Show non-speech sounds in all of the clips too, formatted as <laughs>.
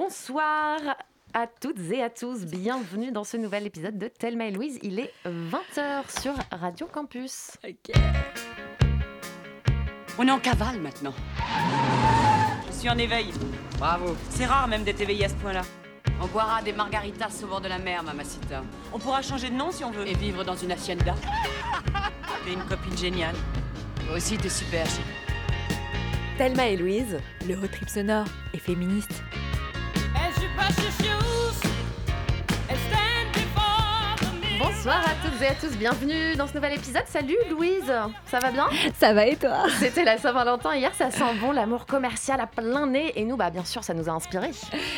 Bonsoir à toutes et à tous. Bienvenue dans ce nouvel épisode de Thelma et Louise. Il est 20h sur Radio Campus. On est en cavale maintenant. Je suis en éveil. Bravo. C'est rare même d'être éveillé à ce point-là. On boira des margaritas au bord de la mer, mamacita. On pourra changer de nom si on veut. Et vivre dans une hacienda. <laughs> J'ai une copine géniale. Toi aussi, t'es super. Thelma et Louise, le road trip sonore et féministe. but you shoot. Bonsoir à toutes et à tous, bienvenue dans ce nouvel épisode. Salut Louise, ça va bien? Ça va et toi? C'était la Saint-Valentin hier, ça sent bon, l'amour commercial à plein nez et nous, bah bien sûr, ça nous a inspiré.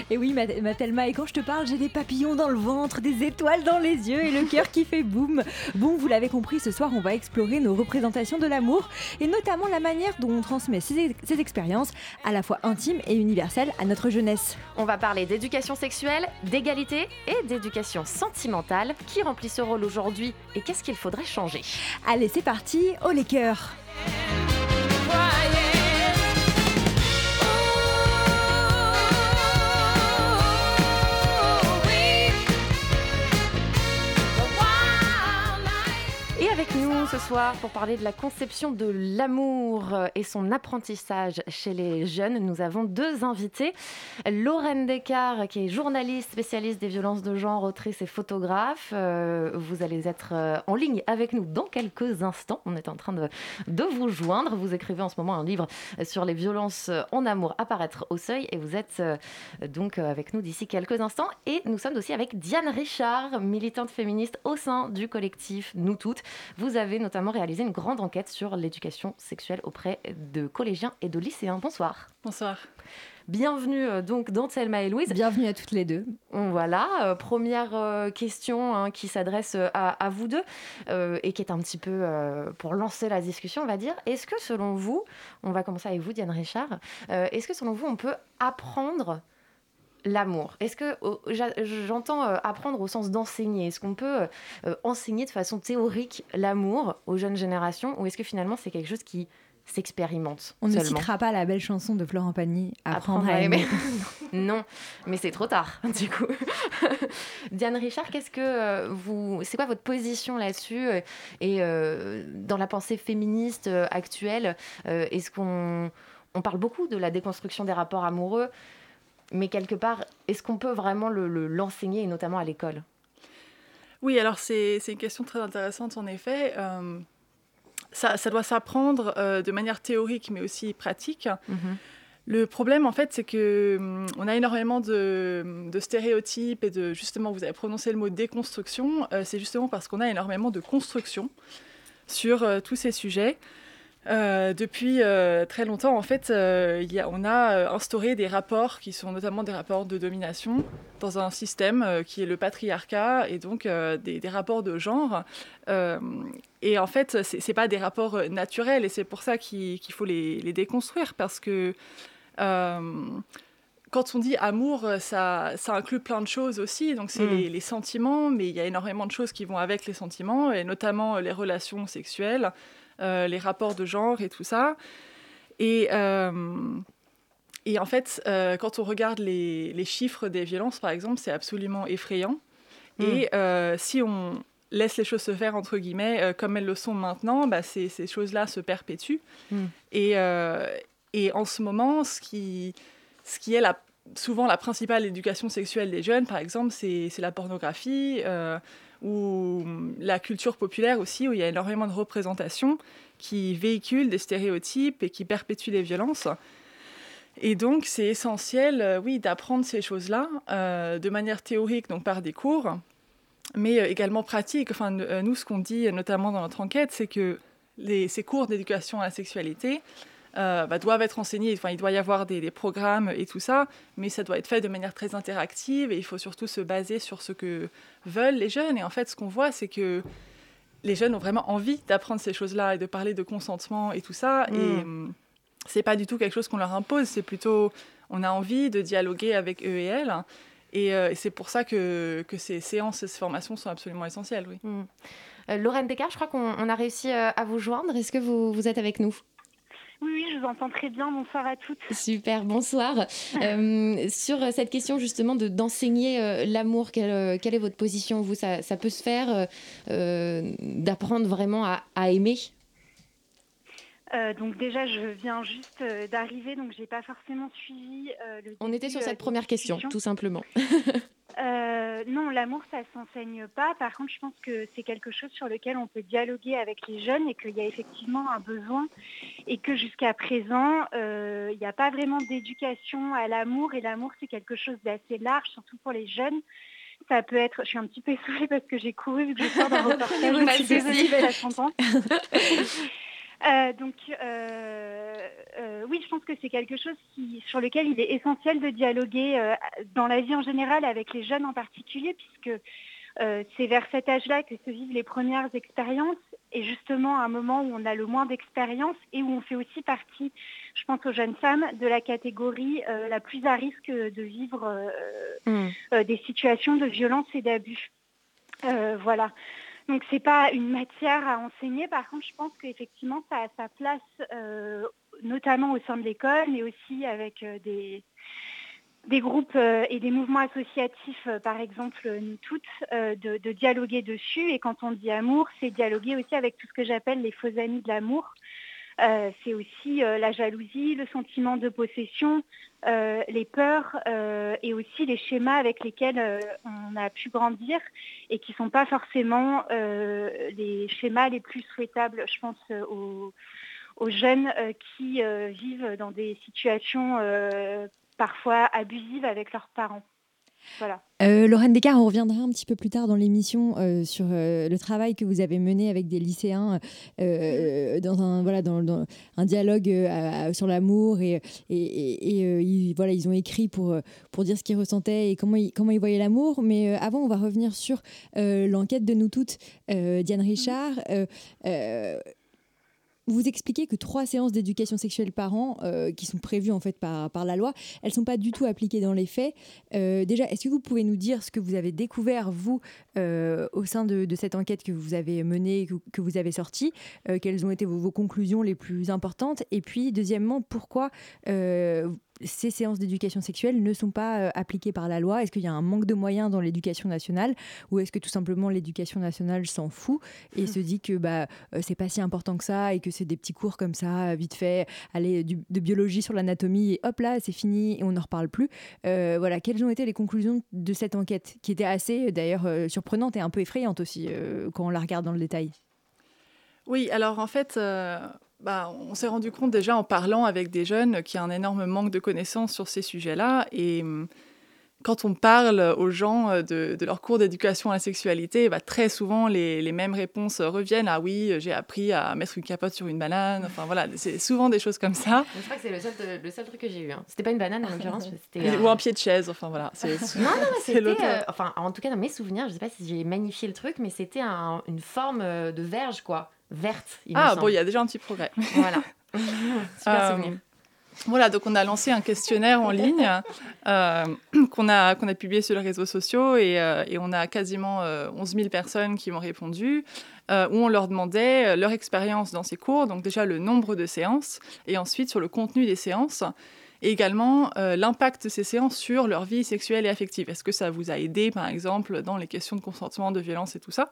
Et oui, ma, ma Thelma, et quand je te parle, j'ai des papillons dans le ventre, des étoiles dans les yeux et le cœur qui fait boum. Bon, vous l'avez compris, ce soir, on va explorer nos représentations de l'amour et notamment la manière dont on transmet ces, ces expériences à la fois intimes et universelles à notre jeunesse. On va parler d'éducation sexuelle, d'égalité et d'éducation sentimentale. Qui remplit ce rôle aujourd'hui et qu'est-ce qu'il faudrait changer? Allez, c'est parti, au les cœurs ce soir pour parler de la conception de l'amour et son apprentissage chez les jeunes, nous avons deux invités. Lorraine Descartes, qui est journaliste spécialiste des violences de genre, autrice et photographe. Euh, vous allez être euh, en ligne avec nous dans quelques instants. On est en train de, de vous joindre. Vous écrivez en ce moment un livre sur les violences en amour apparaître au seuil et vous êtes euh, donc avec nous d'ici quelques instants. Et nous sommes aussi avec Diane Richard, militante féministe au sein du collectif Nous Toutes. Vous avez notamment réalisé une grande enquête sur l'éducation sexuelle auprès de collégiens et de lycéens. Bonsoir. Bonsoir. Bienvenue euh, donc dans Thelma et Louise. Bienvenue à toutes les deux. Voilà, euh, première euh, question hein, qui s'adresse à, à vous deux euh, et qui est un petit peu euh, pour lancer la discussion, on va dire. Est-ce que selon vous, on va commencer avec vous, Diane Richard, euh, est-ce que selon vous, on peut apprendre l'amour Est-ce que j'entends euh, apprendre au sens d'enseigner Est-ce qu'on peut euh, enseigner de façon théorique l'amour aux jeunes générations ou est-ce que finalement c'est quelque chose qui s'expérimente On ne citera pas la belle chanson de Florent Pagny, Apprendre, à aimer. <laughs> <laughs> non, mais c'est trop tard, <laughs> du coup. Diane Richard, qu'est-ce que euh, vous, c'est quoi votre position là-dessus euh, et euh, dans la pensée féministe euh, actuelle, euh, est-ce qu'on on parle beaucoup de la déconstruction des rapports amoureux, mais quelque part, est-ce qu'on peut vraiment le- le- l'enseigner et notamment à l'école? Oui, alors c'est une question très intéressante en effet. Euh, ça, ça doit s'apprendre euh, de manière théorique mais aussi pratique. Le problème en fait c'est que hum, on a énormément de, de stéréotypes et de justement vous avez prononcé le mot déconstruction. euh, c'est justement parce qu'on a énormément de construction sur tous ces sujets. Euh, depuis euh, très longtemps, en fait, euh, il y a, on a instauré des rapports qui sont notamment des rapports de domination dans un système qui est le patriarcat et donc des, des rapports de genre. Et en fait, c'est c'est pas des rapports naturels et c'est pour ça qu'il faut les, les déconstruire parce que quand on dit amour, ça, ça inclut plein de choses aussi. Donc, c'est Mm. les, les sentiments, mais il y a énormément de choses qui vont avec les sentiments, et notamment les relations sexuelles, les rapports de genre et tout ça. Et, euh, et en fait, euh, quand on regarde les, les chiffres des violences, par exemple, c'est absolument effrayant. Et euh, si on laisse les choses se faire, entre guillemets, euh, comme elles le sont maintenant, bah, ces, ces choses-là se perpétuent. Mm. Et, euh, et en ce moment, ce qui, ce qui est la, souvent la principale éducation sexuelle des jeunes, par exemple, c'est c'est la pornographie euh, ou la culture populaire aussi, où il y a énormément de représentations qui véhiculent des stéréotypes et qui perpétuent les violences. Et donc, c'est essentiel, euh, oui, d'apprendre ces choses-là euh, de manière théorique, donc par des cours, mais euh, également pratique. Enfin, nous, ce qu'on dit, notamment dans notre enquête, c'est que ces cours d'éducation à la sexualité euh, bah, doivent être enseignés. Enfin, il doit y avoir des, des programmes et tout ça, mais ça doit être fait de manière très interactive et il faut surtout se baser sur ce que veulent les jeunes. Et en fait, ce qu'on voit, c'est que les jeunes ont vraiment envie d'apprendre ces choses-là et de parler de consentement et tout ça. Mm. Et hum, c'est pas du tout quelque chose qu'on leur impose, c'est plutôt on a envie de dialoguer avec eux et elles. Et, euh, et c'est pour ça que, que ces séances et ces formations sont absolument essentielles. Oui. Mm. Euh, Lorraine Descartes, je crois qu'on on a réussi euh, à vous joindre. Est-ce que vous, vous êtes avec nous? Oui, oui, je vous entends très bien. Bonsoir à toutes. Super, bonsoir. Euh, sur cette question justement de d'enseigner euh, l'amour, quelle, quelle, est votre position Vous, ça, ça, peut se faire euh, d'apprendre vraiment à, à aimer? Euh, donc déjà, je viens juste d'arriver, donc j'ai pas forcément suivi le. On était sur cette première question, tout simplement. <laughs> Euh, non, l'amour, ça s'enseigne pas. Par contre, je pense que c'est quelque chose sur lequel on peut dialoguer avec les jeunes et qu'il y a effectivement un besoin et que jusqu'à présent, euh, il n'y a pas vraiment d'éducation à l'amour et l'amour, c'est quelque chose d'assez large, surtout pour les jeunes. Ça peut être, je suis un petit peu essoufflée parce que j'ai couru vu que je sors d'un <laughs> reportage, je suis désolée, ça <laughs> euh, donc, euh, euh, oui, je pense que c'est quelque chose qui, sur lequel il est essentiel de dialoguer euh, dans la vie en général avec les jeunes en particulier, puisque euh, c'est vers cet âge-là que se vivent les premières expériences et justement à un moment où on a le moins d'expérience et où on fait aussi partie, je pense aux jeunes femmes, de la catégorie la plus à risque de vivre mmh. des situations de violence et d'abus. voilà. Donc c'est pas une matière à enseigner. Par contre, je pense qu'effectivement, ça a sa place, euh, notamment au sein de l'école, mais aussi avec euh, des, groupes euh, et des mouvements associatifs, euh, par exemple nous toutes, de, dialoguer dessus. Et quand on dit amour, c'est dialoguer aussi avec tout ce que j'appelle les faux amis de l'amour. C'est aussi la jalousie, le sentiment de possession, les peurs et aussi les schémas avec lesquels on a pu grandir et qui ne sont pas forcément les schémas les plus souhaitables, je pense, aux, aux, jeunes qui vivent dans des situations parfois abusives avec leurs parents. Voilà. Euh, Lorraine Descartes, on reviendra un petit peu plus tard dans l'émission euh, sur euh, le travail que vous avez mené avec des lycéens euh, dans, un, voilà, dans, un dialogue euh, sur l'amour et, et, et, euh, ils, voilà, ils ont écrit pour, pour dire ce qu'ils ressentaient et comment comment ils voyaient l'amour. Mais avant, on va revenir sur l'enquête de nous toutes, Diane Richard vous expliquez que trois séances d'éducation sexuelle par an, euh, qui sont prévues en fait par, la loi, elles ne sont pas du tout appliquées dans les faits. Euh, déjà, est-ce que vous pouvez nous dire ce que vous avez découvert, vous, euh, au sein de, cette enquête que vous avez menée, que, vous avez sortie Quelles ont été vos, conclusions les plus importantes? Et puis, deuxièmement, pourquoi ces séances d'éducation sexuelle ne sont pas euh, appliquées par la loi. Est-ce qu'il y a un manque de moyens dans l'éducation nationale ou est-ce que tout simplement l'éducation nationale s'en fout et se dit que bah, euh, c'est pas si important que ça et que c'est des petits cours comme ça, vite fait, aller de biologie sur l'anatomie et hop là, c'est fini et on n'en reparle plus. Euh, Voilà, quelles ont été les conclusions de cette enquête qui était assez d'ailleurs euh, surprenante et un peu effrayante aussi euh, quand on la regarde dans le détail? Oui, alors en fait bah, on s'est rendu compte déjà en parlant avec des jeunes qu'il y a un énorme manque de connaissances sur ces sujets-là. Et hum, quand on parle aux gens de, de leur cours d'éducation à la sexualité, bah, très souvent les, les, mêmes réponses reviennent. Ah oui, j'ai appris à mettre une capote sur une banane. Enfin voilà, c'est souvent des choses comme ça. Je crois que c'est le seul, le seul truc que j'ai eu. Hein. C'était pas une banane en l'occurrence. Euh... Ou un pied de chaise. Enfin voilà. <laughs> non, non, c'était. Euh, enfin, en tout cas, dans mes souvenirs, je sais pas si j'ai magnifié le truc, mais c'était un, une forme euh, de verge, quoi verte. Il ah bon, il y a déjà un petit progrès. Voilà. <laughs> Super euh, souvenir. Voilà, donc on a lancé un questionnaire en ligne euh, <clears throat> qu'on a, qu'on a publié sur les réseaux sociaux et, euh, et on a quasiment euh, 11 000 personnes qui m'ont répondu, où on leur demandait leur expérience dans ces cours, donc déjà le nombre de séances et ensuite sur le contenu des séances et également l'impact de ces séances sur leur vie sexuelle et affective. Est-ce que ça vous a aidé, par exemple, dans les questions de consentement, de violence et tout ça?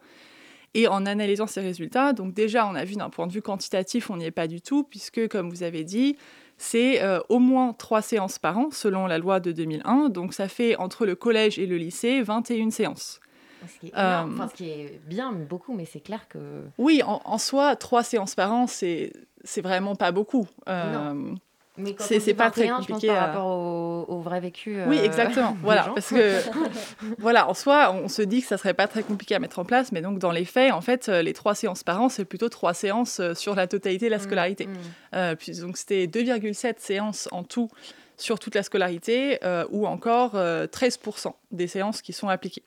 Et en analysant ces résultats, donc déjà, on a vu d'un point de vue quantitatif, on n'y est pas du tout, puisque, comme vous avez dit, c'est euh, au moins trois séances par an, selon la loi de 2001. Donc ça fait, entre le collège et le lycée, 21 séances. Ce qui est, euh, enfin, ce qui est bien, beaucoup, mais c'est clair que... Oui, en, en, soi, trois séances par an, c'est vraiment pas beaucoup. Euh, non. Mais c'est pas très compliqué je pense, par rapport au, au, vrai vécu. Euh, oui, exactement. <laughs> voilà, gens. parce que <laughs> voilà, en soi, on se dit que ça serait pas très compliqué à mettre en place, mais donc dans les faits, en fait, les trois séances par an, c'est plutôt trois séances sur la totalité de la scolarité. Mmh, mmh. Euh, puis, donc c'était 2,7 séances en tout sur toute la scolarité, euh, ou encore 13% des séances qui sont appliquées.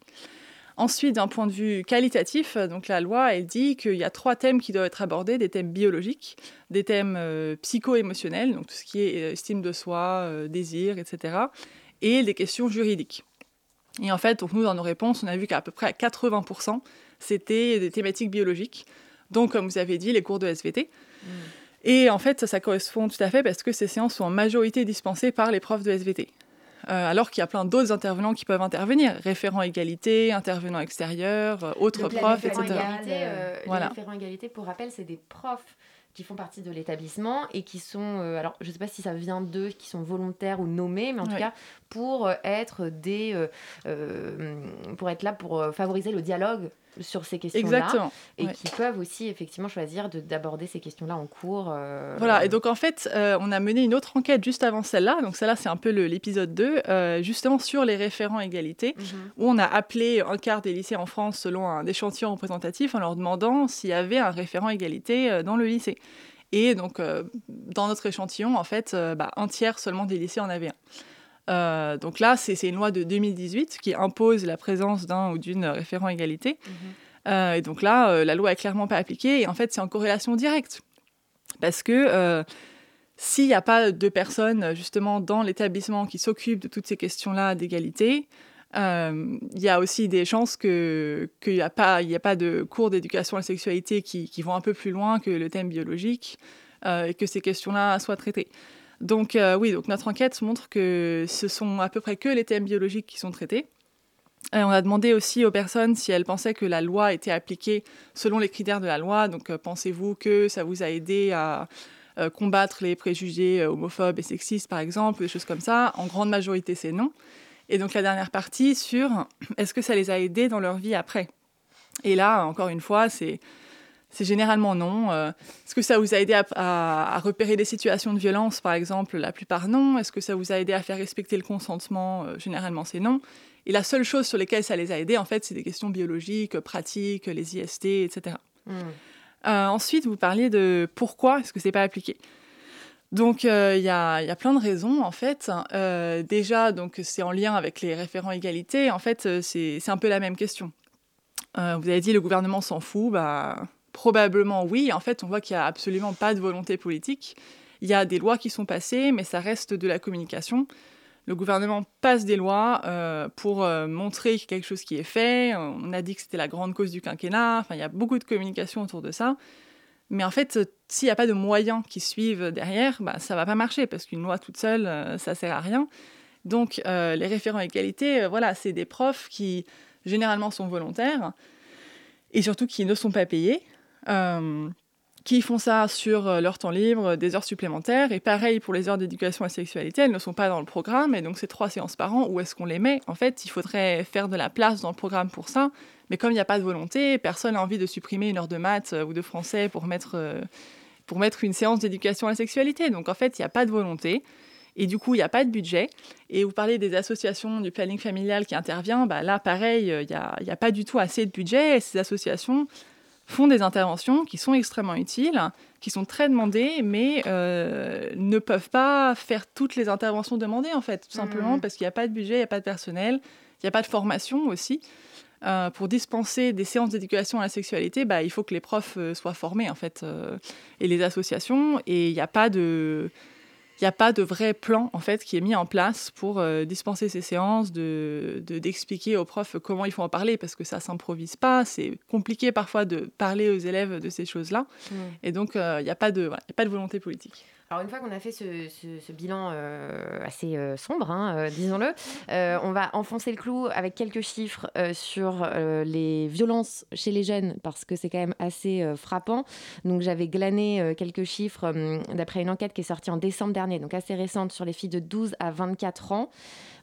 Ensuite, d'un point de vue qualitatif, donc la loi, elle dit qu'il y a trois thèmes qui doivent être abordés, des thèmes biologiques, des thèmes euh, psycho-émotionnels, donc tout ce qui est estime de soi, euh, désir, etc., et des questions juridiques. Et en fait, donc nous, dans nos réponses, on a vu qu'à peu près à 80%, c'était des thématiques biologiques, donc comme vous avez dit, les cours de SVT. Mmh. Et en fait, ça, ça correspond tout à fait parce que ces séances sont en majorité dispensées par les profs de SVT. Euh, alors qu'il y a plein d'autres intervenants qui peuvent intervenir, référents égalité, intervenants extérieurs, euh, autres Donc, profs, etc. égalité, euh, Voilà. Les référents égalité, pour rappel, c'est des profs qui font partie de l'établissement et qui sont, euh, alors je ne sais pas si ça vient d'eux, qui sont volontaires ou nommés, mais en tout cas pour euh, être des, euh, euh, pour être là pour euh, favoriser le dialogue sur ces questions-là Exactement. et ouais. qui peuvent aussi effectivement choisir de- d'aborder ces questions-là en cours. euh, Voilà, et donc en fait, euh, on a mené une autre enquête juste avant celle-là, donc celle-là c'est un peu l'épisode 2, euh, justement sur les référents égalité, Mhm. où on a appelé un quart des lycées en France selon un échantillon représentatif en leur demandant s'il y avait un référent égalité dans le lycée. Et donc, dans notre échantillon, en fait, bah, un tiers seulement des lycées en avait un. Euh, donc là, c'est une loi de 2018 qui impose la présence d'un ou d'une référent égalité. Mhm. Euh, et donc là, euh, la loi est clairement pas appliquée. Et en fait, c'est en corrélation directe. Parce que s'il n'y a pas de personnes, justement, dans l'établissement qui s'occupent de toutes ces questions-là d'égalité, il y a aussi des chances que- qu'il n'y a, pas- y a pas de cours d'éducation à la sexualité qui, qui vont un peu plus loin que le thème biologique et que ces questions-là soient traitées. Donc euh, oui, donc notre enquête montre que ce sont à peu près que les thèmes biologiques qui sont traités. Et on a demandé aussi aux personnes si elles pensaient que la loi était appliquée selon les critères de la loi. Donc euh, pensez-vous que ça vous a aidé à euh, combattre les préjugés euh, homophobes et sexistes, par exemple, des choses comme ça? En grande majorité, c'est non. Et donc la dernière partie sur <clears throat> est-ce que ça les a aidés dans leur vie après? Et là, encore une fois, c'est c'est généralement non. Euh, Est-ce que ça vous a aidé à, à- à repérer des situations de violence, par exemple La plupart non. Est-ce que ça vous a aidé à faire respecter le consentement Euh, Généralement, c'est non. Et la seule chose sur lesquelles ça les a aidés, en fait, c'est des questions biologiques, pratiques, les IST, etc. Mhm. Euh, ensuite, vous parliez de pourquoi est-ce que c'est pas appliqué. Donc, euh, il y, a, il y a plein de raisons, en fait. Euh, déjà, donc, c'est en lien avec les référents égalité. En fait, c'est un peu la même question. Vous avez dit le gouvernement s'en fout. Bah, probablement oui. En fait, on voit qu'il n'y a absolument pas de volonté politique. Il y a des lois qui sont passées, mais ça reste de la communication. Le gouvernement passe des lois euh, pour euh, montrer quelque chose qui est fait. On a dit que c'était la grande cause du quinquennat. Enfin, il y a beaucoup de communication autour de ça. Mais en fait, s'il n'y a pas de moyens qui suivent derrière, bah, ça va pas marcher parce qu'une loi toute seule, euh, ça sert à rien. Donc, euh, les référents égalité, euh, voilà, c'est des profs qui généralement sont volontaires et surtout qui ne sont pas payés, qui font ça sur euh, leur temps libre, des heures supplémentaires. Et pareil pour les heures d'éducation à la sexualité, elles ne sont pas dans le programme. Et donc, c'est trois séances par an. Où est-ce qu'on les met? En fait, il faudrait faire de la place dans le programme pour ça. Mais comme il n'y a pas de volonté, personne n'a envie de supprimer une heure de maths euh, ou de français pour mettre, euh, pour mettre une séance d'éducation à la sexualité. Donc en fait, il n'y a pas de volonté. Et du coup, il n'y a pas de budget. Et vous parlez des associations du planning familial qui intervient. Bah là, pareil, euh, il n'y a, pas du tout assez de budget. Et ces associations font des interventions qui sont extrêmement utiles, qui sont très demandées, mais euh, ne peuvent pas faire toutes les interventions demandées, en fait, tout simplement Mhm. parce qu'il n'y a pas de budget, il n'y a pas de personnel, il n'y a pas de formation aussi. Euh, pour dispenser des séances d'éducation à la sexualité, bah, il faut que les profs euh, soient formés en fait euh, et les associations et il n'y a pas de il n'y a pas de vrai plan en fait qui est mis en place pour euh, dispenser ces séances, de de- d'expliquer aux profs comment il faut en parler parce que ça s'improvise pas, c'est compliqué parfois de parler aux élèves de ces choses-là Mhm. et donc euh, il n'y a pas de voilà, il y a pas de volonté politique. Alors une fois qu'on a fait ce, bilan euh, assez euh, sombre, hein, euh, disons-le, on va enfoncer le clou avec quelques chiffres sur les violences chez les jeunes parce que c'est quand même assez frappant. Donc j'avais glané quelques chiffres euh, d'après une enquête qui est sortie en décembre dernier, donc assez récente sur les filles de 12 à 24 ans.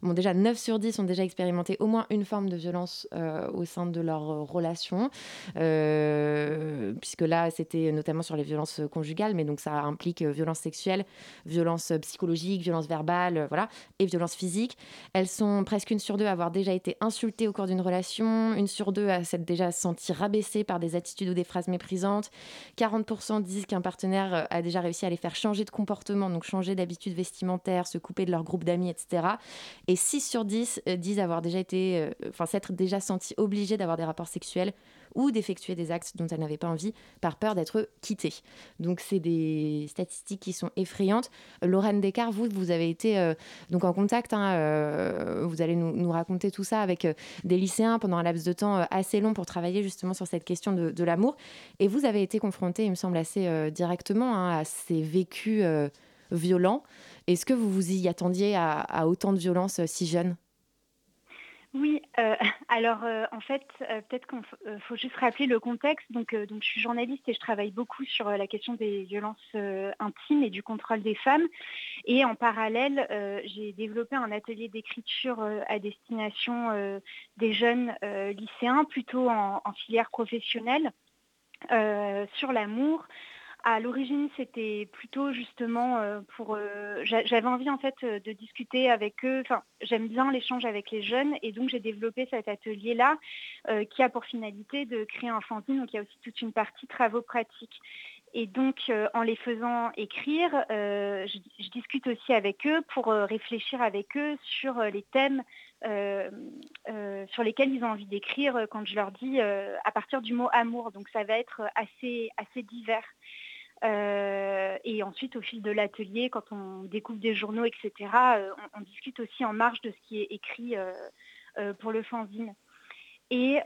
Bon déjà 9 sur 10 ont déjà expérimenté au moins une forme de violence euh, au sein de leur euh, relation, Euh, puisque là c'était notamment sur les violences conjugales, mais donc ça implique violence sexuelle, violence psychologique, violence verbale, voilà, et violence physique. Elles sont presque une sur deux à avoir déjà été insultées au cours d'une relation, une sur deux à s'être déjà sentie rabaissée par des attitudes ou des phrases méprisantes. 40% disent qu'un partenaire a déjà réussi à les faire changer de comportement, donc changer d'habitude vestimentaire, se couper de leur groupe d'amis, etc. Et 6 sur 10 euh, disent avoir déjà été, euh, enfin s'être déjà senti obligés d'avoir des rapports sexuels ou d'effectuer des actes dont elles n'avaient pas envie par peur d'être quittées. Donc c'est des statistiques qui sont effrayantes. Lorraine Descartes, vous, vous avez été donc en contact, hein, vous allez nous, raconter tout ça avec des lycéens pendant un laps de temps assez long pour travailler justement sur cette question de, l'amour. Et vous avez été confronté, il me semble, assez directement hein, à ces vécus violents. Est-ce que vous vous y attendiez à, autant de violence euh, si jeune? Oui, euh, <laughs> alors euh, en fait, peut-être qu'il faut juste rappeler le contexte. Donc, je suis journaliste et je travaille beaucoup sur la question des violences intimes et du contrôle des femmes. Et en parallèle, j'ai développé un atelier d'écriture à destination des jeunes lycéens, plutôt en filière professionnelle, sur l'amour, à l'origine, c'était plutôt justement euh, pour. Euh, j'avais envie en fait euh, de discuter avec eux. Enfin, j'aime bien l'échange avec les jeunes et donc j'ai développé cet atelier-là qui a pour finalité de créer un fanzine. Donc il y a aussi toute une partie travaux pratiques. Et donc, en les faisant écrire, je, discute aussi avec eux pour réfléchir avec eux sur les thèmes sur lesquels ils ont envie d'écrire quand je leur dis à partir du mot amour. Donc, ça va être assez, assez divers. Euh, et ensuite, au fil de l'atelier, quand on découvre des journaux, etc., euh, on, discute aussi en marge de ce qui est écrit euh, pour le fanzine. Et,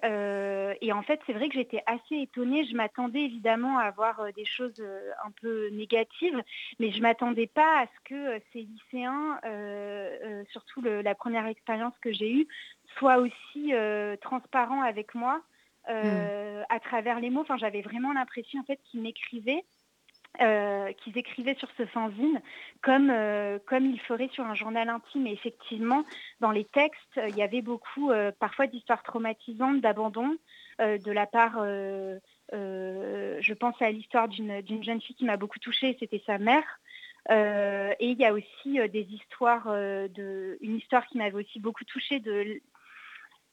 en fait, c'est vrai que j'étais assez étonnée. Je m'attendais évidemment à avoir des choses un peu négatives, mais je ne m'attendais pas à ce que ces lycéens, surtout la première expérience que j'ai eue, soient aussi transparents avec moi mmh. à travers les mots. Enfin, j'avais vraiment l'impression en fait qu'ils m'écrivaient euh, qu'ils écrivaient sur ce fanzine comme, euh, comme ils feraient sur un journal intime. Et effectivement, dans les textes, il y avait beaucoup euh, parfois d'histoires traumatisantes, d'abandon de la part, je pense à l'histoire d'une jeune fille qui m'a beaucoup touchée, c'était sa mère. et il y a aussi des histoires, de, une histoire qui m'avait aussi beaucoup touchée de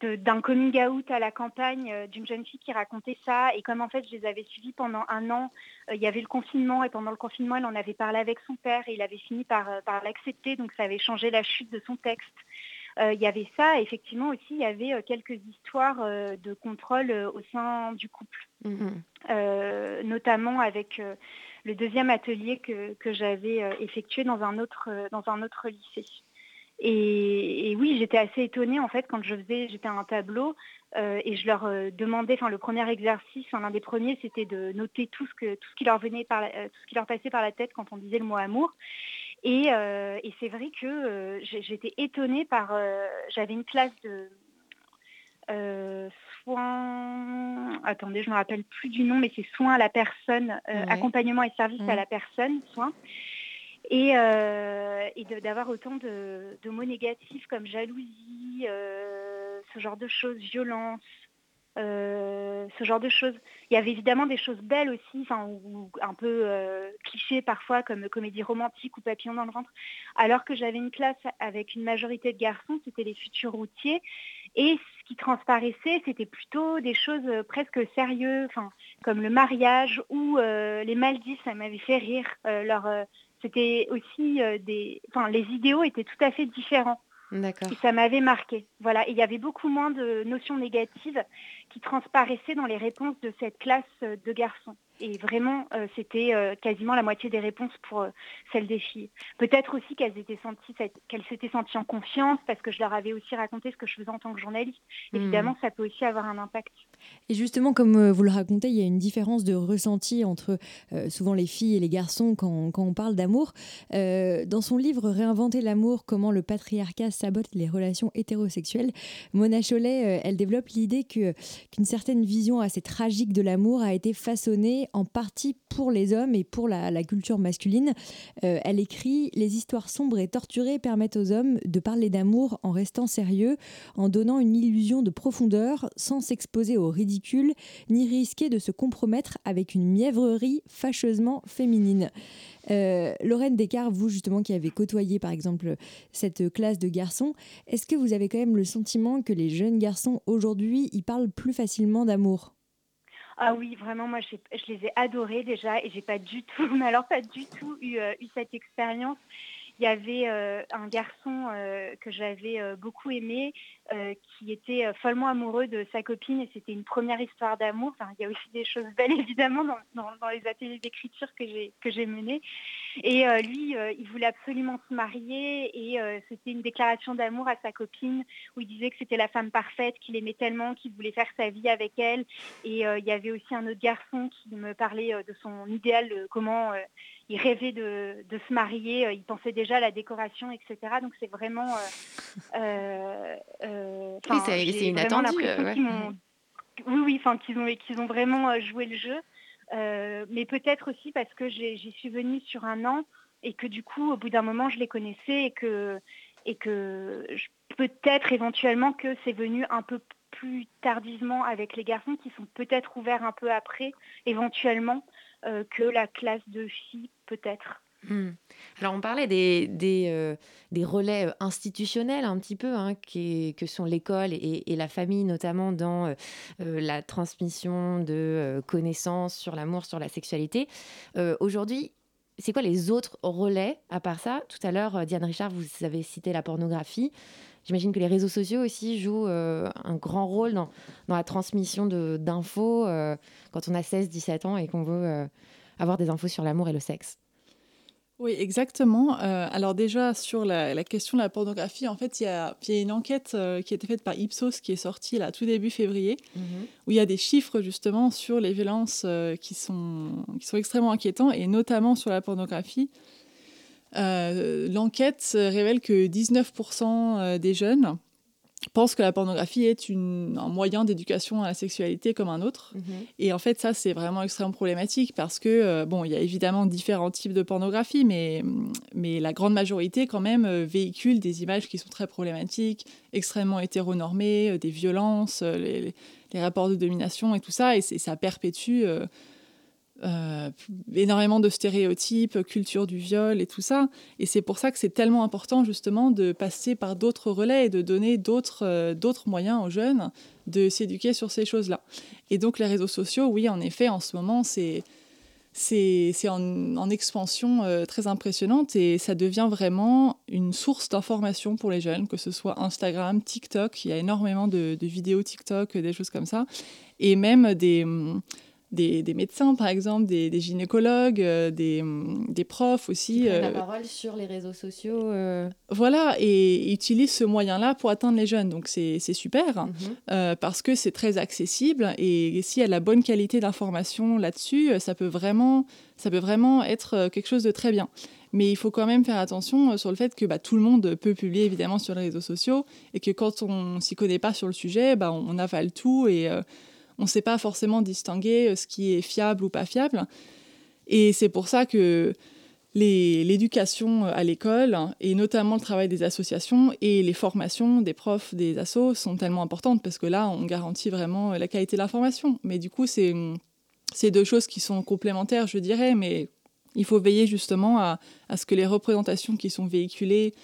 d'un coming out à la campagne euh, d'une jeune fille qui racontait ça. Et comme en fait je les avais suivis pendant un an, euh, il y avait le confinement et pendant le confinement elle en avait parlé avec son père et il avait fini par, euh, par l'accepter. Donc ça avait changé la chute de son texte. il y avait ça. effectivement aussi il y avait quelques histoires de contrôle au sein du couple. Mm-hmm. notamment avec le deuxième atelier que, que j'avais effectué dans un autre, dans un autre lycée. Et, oui, j'étais assez étonnée en fait quand je faisais, j'étais à un tableau euh, et je leur euh, demandais, enfin le premier exercice, l'un des premiers, c'était de noter tout ce que tout ce qui leur venait par euh, tout ce qui leur passait par la tête quand on disait le mot amour. Et, et c'est vrai que j'étais étonnée par, j'avais une classe de soins, attendez, je ne me rappelle plus du nom, mais c'est soins à la personne, accompagnement et service à la personne, soins et, euh, d'avoir autant de, mots négatifs comme jalousie, euh, ce genre de choses, violence, euh, ce genre de choses. Il y avait évidemment des choses belles aussi, ou, un peu clichés parfois comme comédie romantique ou papillon dans le ventre. Alors que j'avais une classe avec une majorité de garçons, c'était les futurs routiers. Et ce qui transparaissait, c'était plutôt des choses presque sérieuses, comme le mariage ou les Maldives, ça m'avait fait rire. leur, c'était aussi euh, des. Enfin, les idéaux étaient tout à fait différents. D'accord. Et ça m'avait marqué. Voilà. Et il y avait beaucoup moins de notions négatives qui transparaissaient dans les réponses de cette classe de garçons. Et vraiment, euh, c'était euh, quasiment la moitié des réponses pour euh, celles des filles. Peut-être aussi qu'elles qu'elles s'étaient senties en confiance parce que je leur avais aussi raconté ce que je faisais en tant que journaliste. Hmm. Évidemment, ça peut aussi avoir un impact. Et justement, comme vous le racontez, il y a une différence de ressenti entre souvent les filles et les garçons quand, quand on parle d'amour. dans son livre Réinventer l'amour, comment le patriarcat sabote les relations hétérosexuelles, Mona Chollet, elle développe l'idée que, qu'une certaine vision assez tragique de l'amour a été façonnée en partie pour les hommes et pour la, culture masculine. Euh, elle écrit Les histoires sombres et torturées permettent aux hommes de parler d'amour en restant sérieux, en donnant une illusion de profondeur, sans s'exposer au ridicule, ni risquer de se compromettre avec une mièvrerie fâcheusement féminine. Euh, Lorraine Descartes, vous justement qui avez côtoyé par exemple cette classe de garçons, est-ce que vous avez quand même le sentiment que les jeunes garçons aujourd'hui, ils parlent plus facilement d'amour? Ah oui, vraiment, moi, je les ai adorés déjà et j'ai pas du tout, <laughs> mais alors pas du tout eu, euh, cette expérience. Il y avait euh, un garçon euh, que j'avais beaucoup aimé euh, qui était euh, follement amoureux de sa copine et c'était une première histoire d'amour. Il y a aussi des choses belles <laughs> évidemment dans, les ateliers d'écriture que j'ai menés. Et euh, lui, il voulait absolument se marier et c'était une déclaration d'amour à sa copine où il disait que c'était la femme parfaite, qu'il aimait tellement, qu'il voulait faire sa vie avec elle. Et il y avait aussi un autre garçon qui me parlait de son idéal, de comment il rêvait de, se marier, euh, il pensait déjà à la décoration, etc. Donc c'est vraiment... Euh, euh, oui, c'est inattendu. Oui, oui, enfin qu'ils ont, qu'ils ont vraiment joué le jeu. mais peut-être aussi parce que j'y suis venue sur un an et que du coup, au bout d'un moment, je les connaissais et que, et que peut-être éventuellement que c'est venu un peu plus tardivement avec les garçons qui sont peut-être ouverts un peu après, éventuellement. Euh, que la classe de filles peut-être. Hmm. Alors on parlait des, des, euh, relais euh, institutionnels un petit peu, hein, qui, que sont l'école et, la famille notamment dans la transmission de connaissances sur l'amour, sur la sexualité. Aujourd'hui, c'est quoi les autres relais à part ça? Tout à l'heure, Diane Richard, vous avez cité la pornographie. J'imagine que les réseaux sociaux aussi jouent un grand rôle dans, dans la transmission d'infos quand on a 16-17 ans et qu'on veut euh, avoir des infos sur l'amour et le sexe. Oui, exactement. Euh, alors déjà, sur la, question de la pornographie, en fait, il y a, une enquête euh, qui a été faite par Ipsos qui est sortie là, tout début février, mhm. où il y a des chiffres justement sur les violences qui, sont, qui sont extrêmement inquiétants, et notamment sur la pornographie. L'enquête révèle que 19% des jeunes pense que la pornographie est un moyen d'éducation à la sexualité comme un autre. Mhm. Et en fait, ça, c'est vraiment extrêmement problématique parce que, euh, bon, il y a évidemment différents types de pornographie, mais, mais la grande majorité, quand même, euh, véhicule des images qui sont très problématiques, extrêmement hétéronormées, euh, des violences, les, les, rapports de domination et tout ça. Et ça perpétue euh, énormément de stéréotypes, culture du viol et tout ça. Et c'est pour ça que c'est tellement important justement de passer par d'autres relais et de donner d'autres euh, moyens aux jeunes de s'éduquer sur ces choses-là. Et donc les réseaux sociaux, oui, en effet, en ce moment, c'est c'est en, en, expansion euh, très impressionnante et ça devient vraiment une source d'information pour les jeunes, que ce soit Instagram, TikTok, il y a énormément de, de vidéos TikTok, des choses comme ça, et même des des, médecins, par exemple, des, gynécologues, euh, des, des, profs aussi. Qui la euh, parole sur les réseaux sociaux. Euh. Voilà, et utilisent ce moyen-là pour atteindre les jeunes. Donc c'est super, mhm. parce que c'est très accessible, et, s'il y a la bonne qualité d'information là-dessus, ça, peut vraiment, ça peut vraiment être quelque chose de très bien. Mais il faut quand même faire attention sur le fait que bah, tout le monde peut publier évidemment sur les réseaux sociaux, et que quand on s'y connaît pas sur le sujet, bah, on, on avale tout, et on ne sait pas forcément distinguer euh, ce qui est fiable ou pas fiable. Et c'est pour ça que l'éducation euh, à l'école, et notamment le travail des associations et les formations des profs des assos sont tellement importantes parce que là, on garantit vraiment euh, la qualité de l'information. Mais du coup, c'est deux choses qui sont complémentaires, je dirais, mais il faut veiller justement à ce que les représentations qui sont véhiculées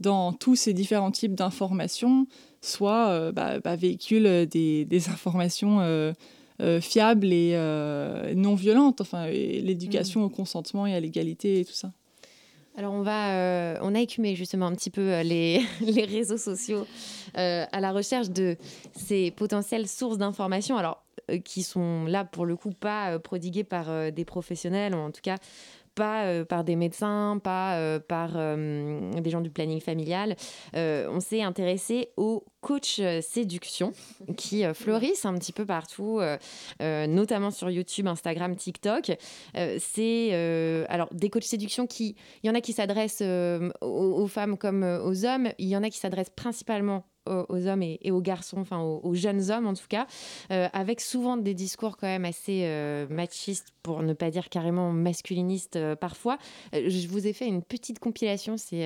dans tous ces différents types d'informations soit euh, bah, bah, véhicule des, <laughs> informations euh, euh, fiables et non violentes, enfin, l'éducation mm. au consentement et à l'égalité et tout ça. Alors on va, on a écumé justement un petit peu les, <laughs> les réseaux sociaux à la recherche de ces potentielles sources d'informations. Alors qui sont là pour le coup pas prodiguées par des professionnels, ou en tout cas pas euh, par des médecins, pas euh, par euh, des gens du planning familial. on s'est intéressé aux coachs séduction qui fleurissent un petit peu partout, notamment sur YouTube, Instagram, TikTok. c'est alors des coachs séduction qui, il y en a qui s'adressent aux, femmes comme aux hommes, il y en a qui s'adressent principalement aux, hommes et, aux garçons, enfin aux, jeunes hommes en tout cas, euh, avec souvent des discours quand même assez euh, machistes, pour ne pas dire carrément masculinistes euh, parfois. je vous ai fait une petite compilation, c'est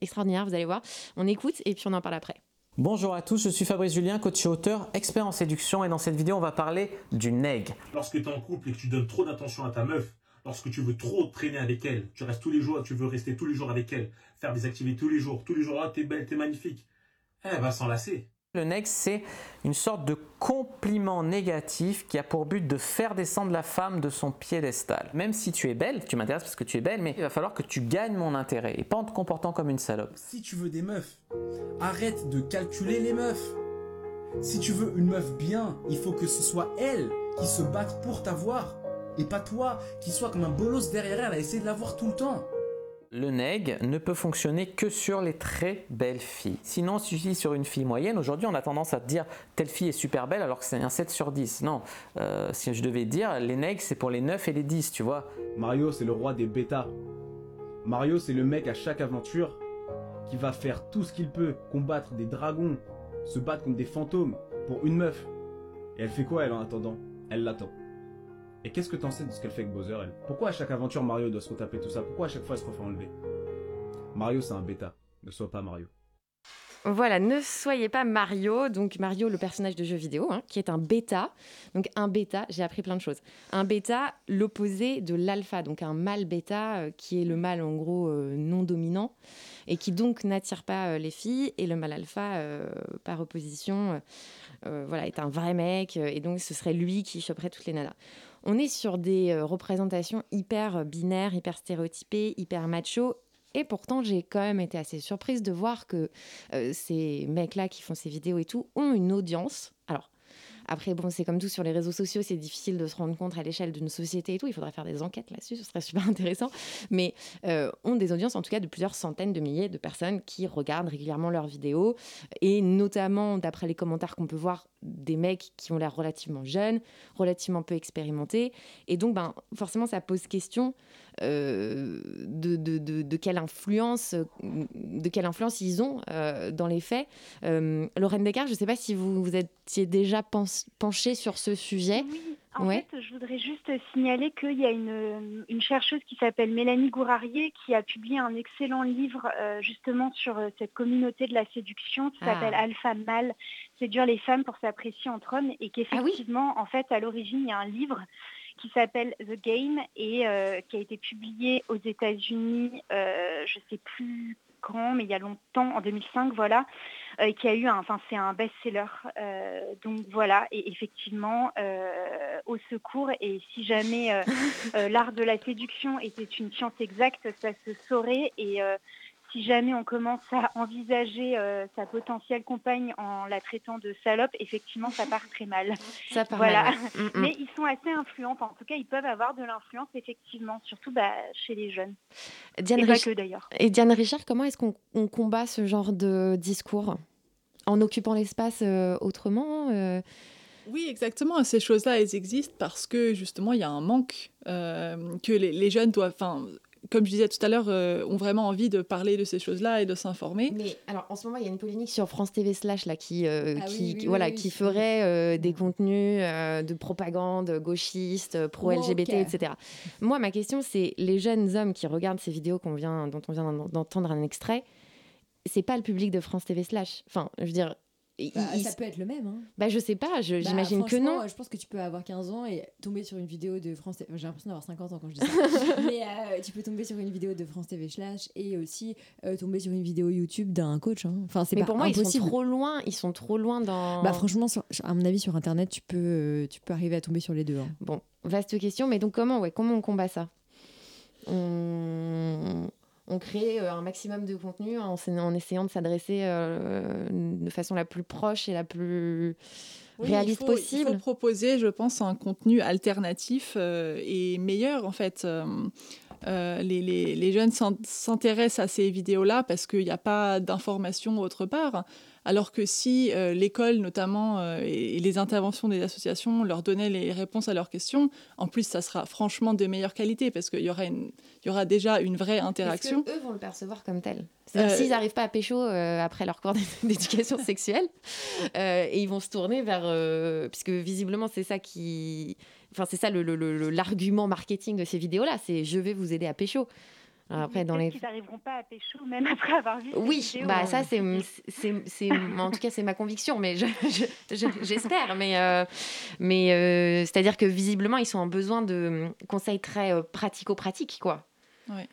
extraordinaire, vous allez voir. On écoute et puis on en parle après. Bonjour à tous, je suis Fabrice Julien, coach et auteur, expert en séduction et dans cette vidéo on va parler du neg. Lorsque tu es en couple et que tu donnes trop d'attention à ta meuf, lorsque tu veux trop traîner avec elle, tu restes tous les jours, tu veux rester tous les jours avec elle, faire des activités tous les jours, tous les jours, ah t'es belle, t'es magnifique, elle va s'enlacer. Le neg, c'est une sorte de compliment négatif qui a pour but de faire descendre la femme de son piédestal. Même si tu es belle, tu m'intéresses parce que tu es belle, mais il va falloir que tu gagnes mon intérêt et pas en te comportant comme une salope. Si tu veux des meufs, arrête de calculer les meufs. Si tu veux une meuf bien, il faut que ce soit elle qui se batte pour t'avoir et pas toi qui soit comme un bolos derrière elle à essayer de l'avoir tout le temps. Le neg ne peut fonctionner que sur les très belles filles. Sinon, si dis sur une fille moyenne, aujourd'hui on a tendance à dire telle fille est super belle alors que c'est un 7 sur 10. Non, euh, si je devais dire, les negs c'est pour les 9 et les 10, tu vois. Mario, c'est le roi des bêtas. Mario, c'est le mec à chaque aventure qui va faire tout ce qu'il peut, combattre des dragons, se battre contre des fantômes pour une meuf. Et elle fait quoi elle en attendant? Elle l'attend. Et qu'est-ce que t'en sais de ce qu'elle fait avec Bowser Pourquoi à chaque aventure Mario doit se retaper tout ça? Pourquoi à chaque fois elle se refait enlever? Mario c'est un bêta, ne sois pas Mario. Voilà, ne soyez pas Mario. Donc Mario, le personnage de jeu vidéo, hein, qui est un bêta. Donc un bêta, j'ai appris plein de choses. Un bêta, l'opposé de l'alpha. Donc un mâle bêta, euh, qui est le mâle en gros euh, non dominant et qui donc n'attire pas euh, les filles. Et le mâle alpha, par opposition, voilà, est un vrai mec. et donc ce serait lui qui choperait toutes les nanas. On est sur des euh, représentations hyper binaires, hyper stéréotypées, hyper macho. Et pourtant, j'ai quand même été assez surprise de voir que euh, ces mecs-là qui font ces vidéos et tout ont une audience. Alors, après, bon, c'est comme tout sur les réseaux sociaux, c'est difficile de se rendre compte à l'échelle d'une société et tout. Il faudrait faire des enquêtes là-dessus, ce serait super <laughs> intéressant. Mais euh, ont des audiences, en tout cas, de plusieurs centaines de milliers de personnes qui regardent régulièrement leurs vidéos. Et notamment, d'après les commentaires qu'on peut voir, des mecs qui ont l'air relativement jeunes, relativement peu expérimentés. Et donc, ben, forcément, ça pose question de, de, de, de quelle influence, euh, de quelle influence ils ont euh, dans les faits. Euh, Lorraine Descartes, je ne sais pas si vous vous étiez déjà penchée penché sur ce sujet. Oui, en Ouais. fait, je voudrais juste signaler qu'il y a une, une chercheuse qui s'appelle Mélanie Gourarier qui a publié un excellent livre euh, justement sur euh, cette communauté de la séduction qui Ah. s'appelle Alpha Male, séduire les femmes pour s'apprécier entre hommes et qu'effectivement, en fait, à l'origine, il y a un livre qui s'appelle The Game et euh, qui a été publié aux États-Unis, euh, je sais plus quand, mais il y a longtemps, en 2005, voilà, euh, qui a eu un, enfin c'est un best-seller. Euh, donc voilà, et effectivement, au secours, et si jamais <laughs> l'art de la séduction était une science exacte, ça se saurait. Et si jamais on commence à envisager euh, sa potentielle compagne en la traitant de salope, effectivement, ça part très mal. <laughs> Ça part voilà. mal. Mm, mm. Mais ils sont assez influents. En tout cas, ils peuvent avoir de l'influence, effectivement, surtout bah, chez les jeunes. Diane et pas que d'ailleurs. Et Diane Richard, comment est-ce qu'on on combat ce genre de discours En occupant l'espace euh, autrement euh, Oui, exactement. Ces choses-là, elles existent parce que justement, il y a un manque euh, que les, les jeunes doivent, enfin, comme je disais tout à l'heure, euh, ont vraiment envie de parler de ces choses-là et de s'informer. Mais alors, en ce moment, il y a une polémique sur France TV Slash là, qui, euh, Ah oui, qui, oui, qui- oui, voilà, oui. qui ferait euh, des contenus de propagande gauchiste, pro-LGBT, Woke. etc. Moi, ma question, c'est les jeunes hommes qui regardent ces vidéos qu'on vient, dont on vient d'en- d'entendre un extrait, c'est pas le public de France TV Slash. Enfin, je veux dire. Bah, ça peut être le même. Hein. Bah, je sais pas, Bah, j'imagine que non. euh, Je pense que tu peux avoir 15 ans et tomber sur une vidéo de France TV. J'ai l'impression d'avoir 50 ans quand je dis ça. <laughs> Mais euh, tu peux tomber sur une vidéo de France TV Slash et aussi euh, tomber sur une vidéo YouTube d'un coach. hein. Enfin, c'est Mais pas pour moi, ils sont trop loin. Ils sont trop loin dans. Bah, franchement, sur- à mon avis, sur Internet, tu peux, euh, tu peux arriver à tomber sur les deux. hein. Bon, vaste question, mais donc comment, ouais, comment on combat ça? On... on crée euh, un maximum de contenu en, essayant de s'adresser euh, de façon la plus proche et la plus Oui, réaliste il faut, possible. Il faut proposer, je pense, un contenu alternatif euh, et meilleur, en fait. Euh, les, les- les jeunes s'in- s'intéressent à ces vidéos-là parce qu'il n'y a pas d'informations autre part. Alors que si euh, l'école, notamment, euh, et, les interventions des associations leur donnaient les réponses à leurs questions, en plus, ça sera franchement de meilleure qualité parce qu'il y, aura une- il y aura déjà une vraie interaction. Que eux vont le percevoir comme tel Euh, s'ils n'arrivent pas à pécho après leur cours <laughs> d'éducation sexuelle, et ils vont se tourner vers... puisque visiblement, c'est ça qui... Enfin, c'est ça le- le- le- le- l'argument marketing de ces vidéos-là, c'est je vais vous aider à pécho. Alors après, dans les... Peut-être qu'ils n'arriveront pas à pécho même <laughs> après avoir vu Oui, bah hein. ça c'est, c'est, c'est- en tout cas c'est ma conviction, mais je- je- je- j'espère. Mais, euh, mais euh, c'est-à-dire que visiblement ils sont en besoin de conseils très euh, pratico-pratiques, quoi. Ouais.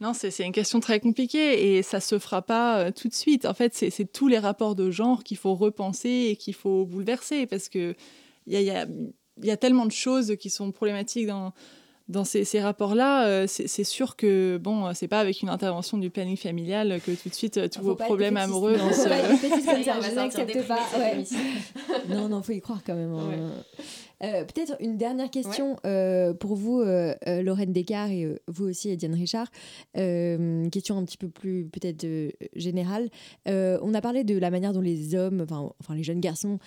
Non, c'est une question très compliquée et ça se fera pas euh, tout de suite. En fait, c'est tous les rapports de genre qu'il faut repenser et qu'il faut bouleverser parce que il y a, y, a, y a, tellement de choses qui sont problématiques dans, dans ces, ces rapports-là. Euh, c'est sûr que bon, c'est pas avec une intervention du planning familial que tout de suite euh, tous vos problèmes amoureux vont se. <laughs> Non, non, faut y croire quand même. Hein. Euh, peut-être une dernière question euh, pour vous, euh, Lorraine Descartes, et vous aussi, Ediane Richard. une question un petit peu plus peut-être générale. on a parlé de la manière dont les hommes, enfin, enfin les jeunes garçons,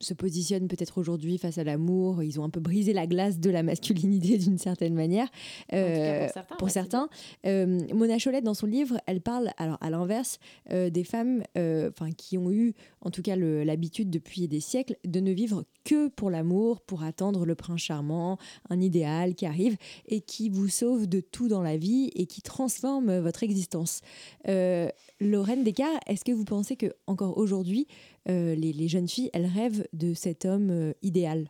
se positionnent peut-être aujourd'hui face à l'amour. Ils ont un peu brisé la glace de la masculinité <laughs> d'une certaine manière. pour certains. Mona Cholette, dans son livre, elle parle, alors à l'inverse, des femmes enfin qui ont eu, en tout cas, l'habitude depuis des siècles, de ne vivre que pour l'amour, pour attendre le prince charmant, un idéal qui arrive et qui vous sauve de tout dans la vie et qui transforme votre existence. Euh, Lorraine Descartes, est-ce que vous pensez que encore aujourd'hui, euh, les, jeunes filles, elles rêvent de cet homme euh, idéal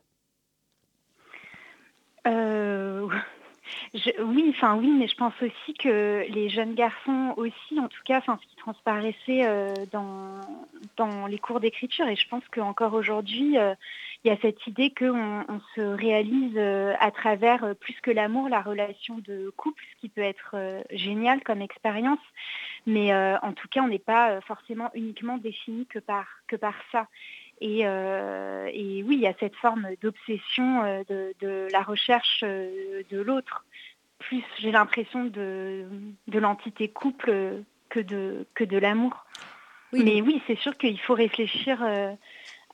<laughs> oui, enfin oui, mais je pense aussi que les jeunes garçons aussi, en tout cas, ce qui transparaissait dans, les cours d'écriture, et je pense qu'encore aujourd'hui, il y a cette idée qu'on on se réalise euh, à travers euh, plus que l'amour, la relation de couple, ce qui peut être euh, génial comme expérience. Mais en tout cas, on n'est pas forcément uniquement défini que par, que par ça. Et, et, oui, il y a cette forme d'obsession de, la recherche de l'autre. Plus, j'ai l'impression, de, de l'entité couple que de, que de l'amour. Mais oui, c'est sûr qu'il faut réfléchir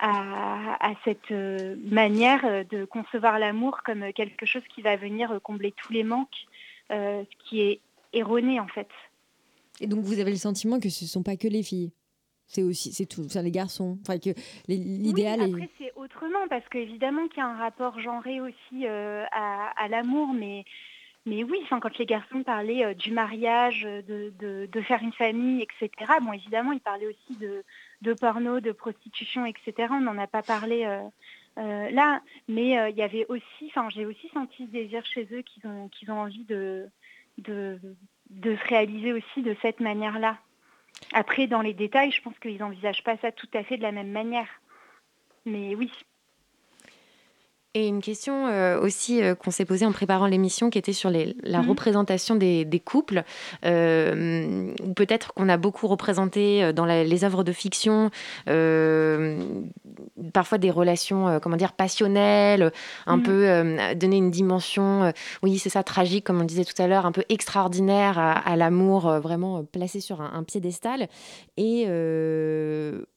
à, cette euh, manière euh, de concevoir l'amour comme quelque chose qui va venir combler tous les manques, euh, ce qui est erroné en fait. Et donc vous avez le sentiment que ce ne sont pas que les filles c'est aussi c'est tout ça les garçons enfin que l'idéal oui, après c'est autrement parce qu'évidemment qu'il y a un rapport genré aussi à, l'amour mais mais oui, quand les garçons parlaient du mariage, de, de, faire une famille, etc., bon, évidemment, ils parlaient aussi de, de porno, de prostitution, etc. On n'en a pas parlé euh, euh, là, mais euh, il y avait aussi, enfin j'ai aussi senti ce désir chez eux qu'ils ont, qu'ils ont envie de, de, de, se réaliser aussi de cette manière-là. Après, dans les détails, je pense qu'ils n'envisagent pas ça tout à fait de la même manière. Mais oui. Et une question euh, aussi euh, qu'on s'est posée en préparant l'émission qui était sur les, la mhm. représentation des, des couples, euh, peut-être qu'on a beaucoup représenté dans les œuvres de fiction, parfois des relations, comment dire, passionnelles, un mhm. peu donner une dimension, oui c'est ça, tragique comme on disait tout à l'heure, un peu extraordinaire à, l'amour, vraiment placé sur un, un piédestal. Et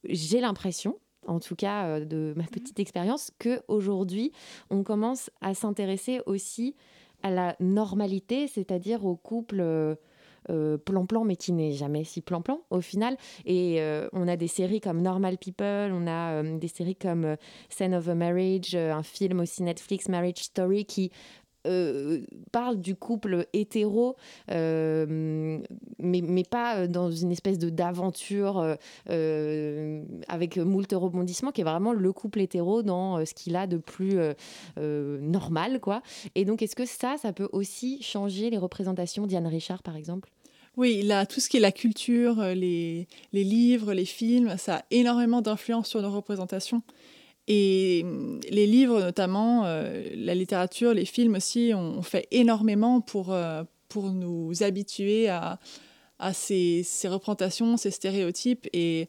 j'ai l'impression, en tout cas euh, de ma petite expérience, qu'aujourd'hui, on commence à s'intéresser aussi à la normalité, c'est-à-dire au couple euh, euh, plan-plan, mais qui n'est jamais si plan-plan au final. Et on a des séries comme Normal People, on a des séries comme Scene of a Marriage, un film aussi Netflix, Marriage Story, qui euh, parle du couple hétéro, euh, mais, mais, pas dans une espèce de d'aventure euh, avec moult rebondissements, qui est vraiment le couple hétéro dans ce qu'il a de plus normal, quoi. Et donc, est-ce que ça, ça peut aussi changer les représentations Diane Richard, par exemple? Oui, là, tout ce qui est la culture, les livres, les films, ça a énormément d'influence sur nos représentations. Et mm, les livres, notamment, euh, la littérature, les films aussi, ont fait énormément pour, euh, pour nous habituer à, à ces, ces, représentations, ces stéréotypes. Et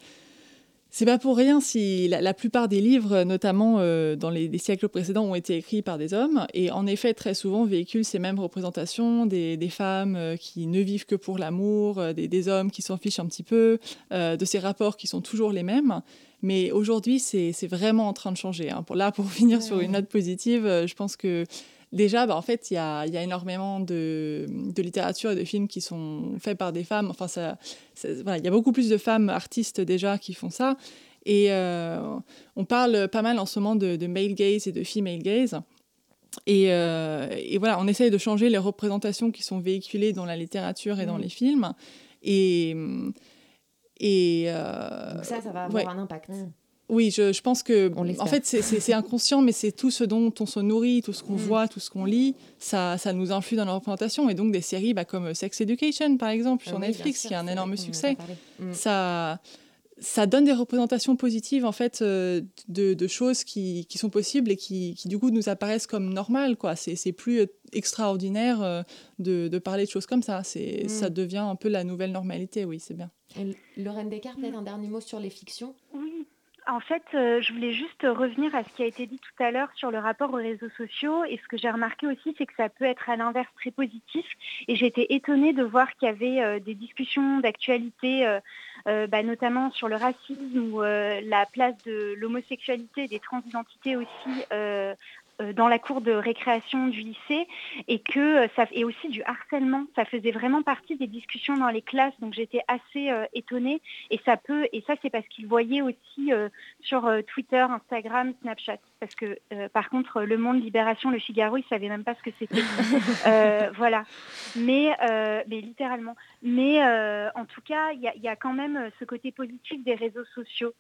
c'est pas pour rien si la, plupart des livres, notamment euh, dans les, siècles précédents, ont été écrits par des hommes. Et en effet, très souvent, véhiculent ces mêmes représentations des, des femmes qui ne vivent que pour l'amour, des, des, hommes qui s'en fichent un petit peu, de ces rapports qui sont toujours les mêmes. Mais aujourd'hui, c'est vraiment en train de changer. Hein. Pour, là, pour <laughs> finir sur une note positive, euh, je pense que déjà, bah, en fait, il y a, y a, énormément de, de, littérature et de films qui sont faits par des femmes. Enfin, ça, il y a beaucoup plus de femmes artistes déjà qui font ça. Et euh, on parle pas mal en ce moment de, de male gaze et de female gaze. Et, euh, et, voilà, on essaye de changer les représentations qui sont véhiculées dans la littérature et dans mmh. les films. Et et euh, Donc ça, ça va avoir un impact. Oui, je, je pense que, On en fait, c'est- inconscient, mais c'est tout ce dont on se nourrit, tout ce qu'on Mm. voit, tout ce qu'on lit, ça, ça nous influe dans la représentation. Et donc, des séries bah, comme Sex Education, par exemple, Ah sur oui, Netflix, qui a un énorme succès. Mm. ça, ça donne des représentations positives, en fait, euh, de, de choses qui, qui sont possibles et qui, qui, du coup, nous apparaissent comme normales, quoi. C'est plus euh, extraordinaire euh, de, de parler de choses comme ça. C'est Mm. Ça devient un peu la nouvelle normalité, oui, c'est bien. Et Lorraine Descartes, peut-être un dernier mot sur les fictions? Oui. En fait, euh, je voulais juste revenir à ce qui a été dit tout à l'heure sur le rapport aux réseaux sociaux. Et ce que j'ai remarqué aussi, c'est que ça peut être à l'inverse très positif. Et j'ai été étonnée de voir qu'il y avait euh, des discussions d'actualité, euh, bah, notamment sur le racisme ou euh, la place de l'homosexualité des transidentités aussi euh, dans la cour de récréation du lycée et que euh, ça et aussi du harcèlement. Ça faisait vraiment partie des discussions dans les classes donc j'étais assez euh, étonnée. Et ça peut et ça c'est parce qu'ils voyaient aussi euh, sur euh, Twitter, Instagram, Snapchat. Parce que euh, par contre Le Monde, Libération, Le Figaro ils savaient même pas ce que c'était. <laughs> Euh, voilà. Mais euh, mais littéralement. Mais euh, en tout cas il y a, il y a quand même euh, ce côté positif des réseaux sociaux.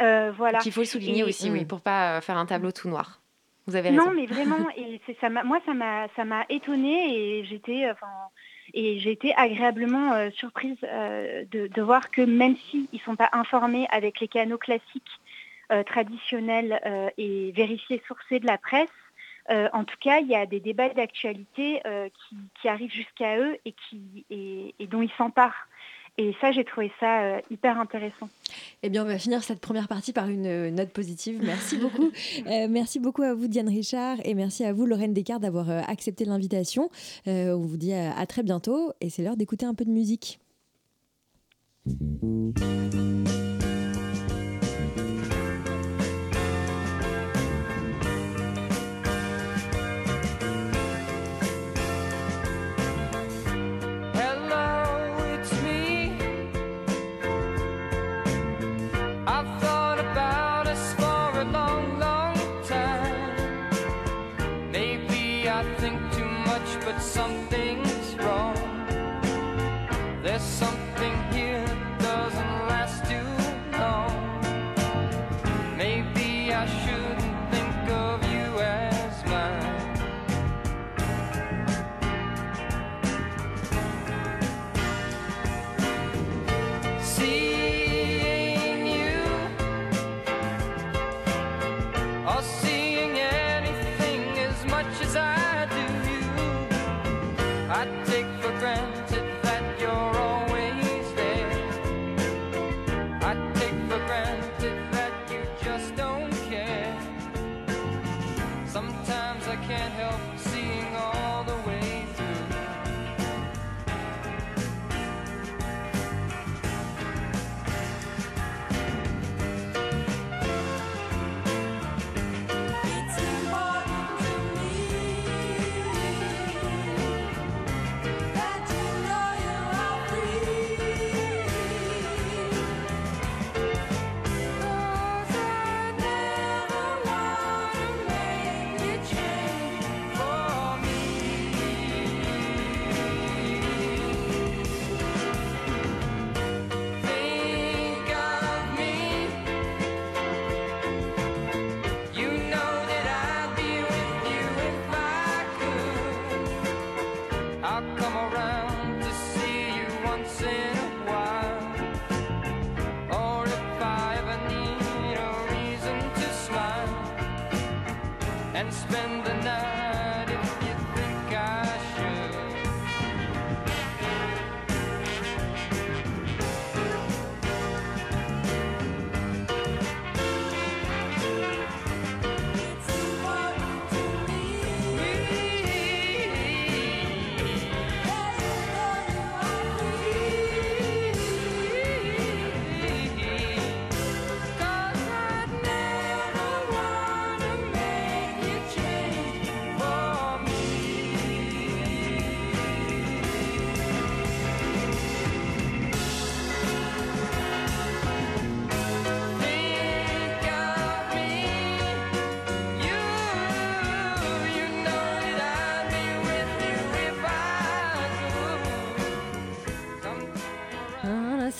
Euh, voilà. Qu'il faut le souligner Et- aussi, oui, Mm. pour pas euh, faire un tableau tout noir. Vous avez raison. Non, mais vraiment, <laughs> et ça. Moi, ça m'a, ça m'a étonnée et j'étais, euh, enfin, et j'ai été agréablement euh, surprise euh, de, de voir que même s'ils ne sont pas informés avec les canaux classiques, euh, traditionnels et vérifiés, sourcés de la presse, en tout cas, il y a des débats d'actualité qui, qui arrivent jusqu'à eux et, qui, et, et dont ils s'emparent. Et ça, j'ai trouvé ça euh, hyper intéressant. Eh bien, on va finir cette première partie par une euh, note positive. Merci beaucoup. <laughs> Euh, merci beaucoup à vous, Diane Richard, et merci à vous, Lorraine Descartes, d'avoir accepté l'invitation. On vous dit à, à très bientôt, et c'est l'heure d'écouter un peu de musique.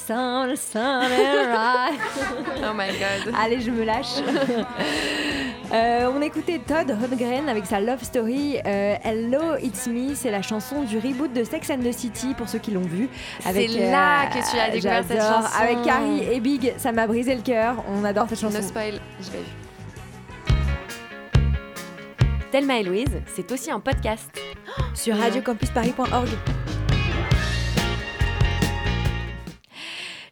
Sunday ride. <laughs> Oh my god. Allez, je me lâche. <laughs> Euh, on écoutait Todd Rundgren avec sa Love Story. Euh, Hello, It's Me, c'est la chanson du reboot de Sex and the City pour ceux qui l'ont vu. C'est là que tu as découvert cette chanson. Avec Carrie et Big, ça m'a brisé le cœur. On adore cette chanson. No spoil, je l'ai vu. Thelma et Louise, c'est aussi un podcast. Sur radiocampusparis.org.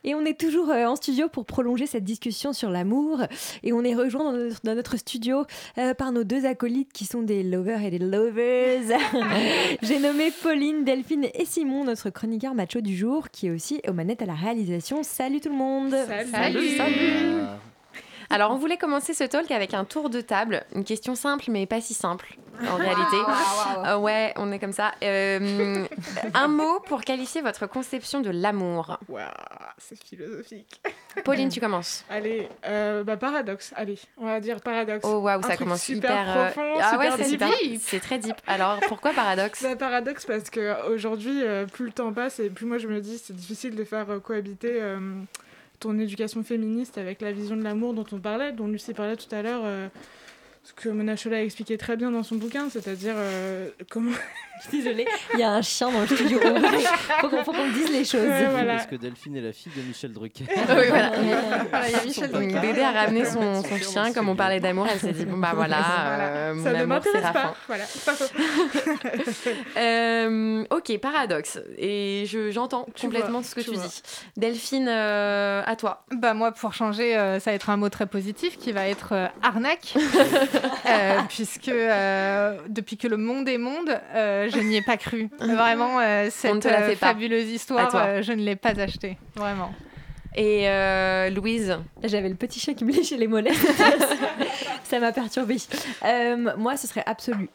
Et on est toujours euh, en studio pour prolonger cette discussion sur l'amour. Et on est rejoint dans notre, dans notre studio euh, par nos deux acolytes qui sont des lovers et des lovers. <laughs> J'ai nommé Pauline, Delphine et Simon, notre chroniqueur macho du jour, qui est aussi aux manettes à la réalisation. Salut tout le monde Salut, salut. Alors, on voulait commencer ce talk avec un tour de table. Une question simple, mais pas si simple, en réalité. Euh, ouais, on est comme ça. Euh, un mot pour qualifier votre conception de l'amour. Waouh, c'est philosophique. Pauline, tu commences. Allez, euh, bah paradoxe. Allez, on va dire paradoxe. Oh waouh, ça truc commence super hyper. euh, profond, Ah ouais, c'est super. C'est très deep. Alors, pourquoi paradoxe? Bah, paradoxe parce que aujourd'hui, euh, plus le temps passe et plus moi je me dis c'est difficile de faire euh, cohabiter euh, ton éducation féministe avec la vision de l'amour dont on parlait, dont Lucie parlait tout à l'heure. Euh, ce que Mona Chola a expliqué très bien dans son bouquin, c'est-à-dire euh, comment. Désolée, il y a un chien dans le studio. <laughs> faut qu'on faut qu'on dise les choses. Ouais, voilà. Parce que Delphine est la fille de Michel Drucker. <laughs> Oui, voilà. Voilà, il y a Michel donc Bébé a ramené son, son chien, comme on parlait d'amour, elle s'est dit bon bah voilà, euh, mon Ça ne amour c'est m'intéresse la pas. fin. Voilà. <laughs> Euh, ok, paradoxe. Et je, j'entends complètement vois, ce que tu dis. Delphine, euh, à toi. Bah moi, pour changer, euh, ça va être un mot très positif qui va être euh, arnaque, Euh, puisque euh, depuis que le monde est monde, euh, je n'y ai pas cru. Vraiment, euh, cette fait fabuleuse histoire, toi. euh, je ne l'ai pas achetée. Vraiment. Et euh, Louise J'avais le petit chien qui me léchait les mollets. <laughs> ça m'a perturbée. Euh, moi, ce serait absolu.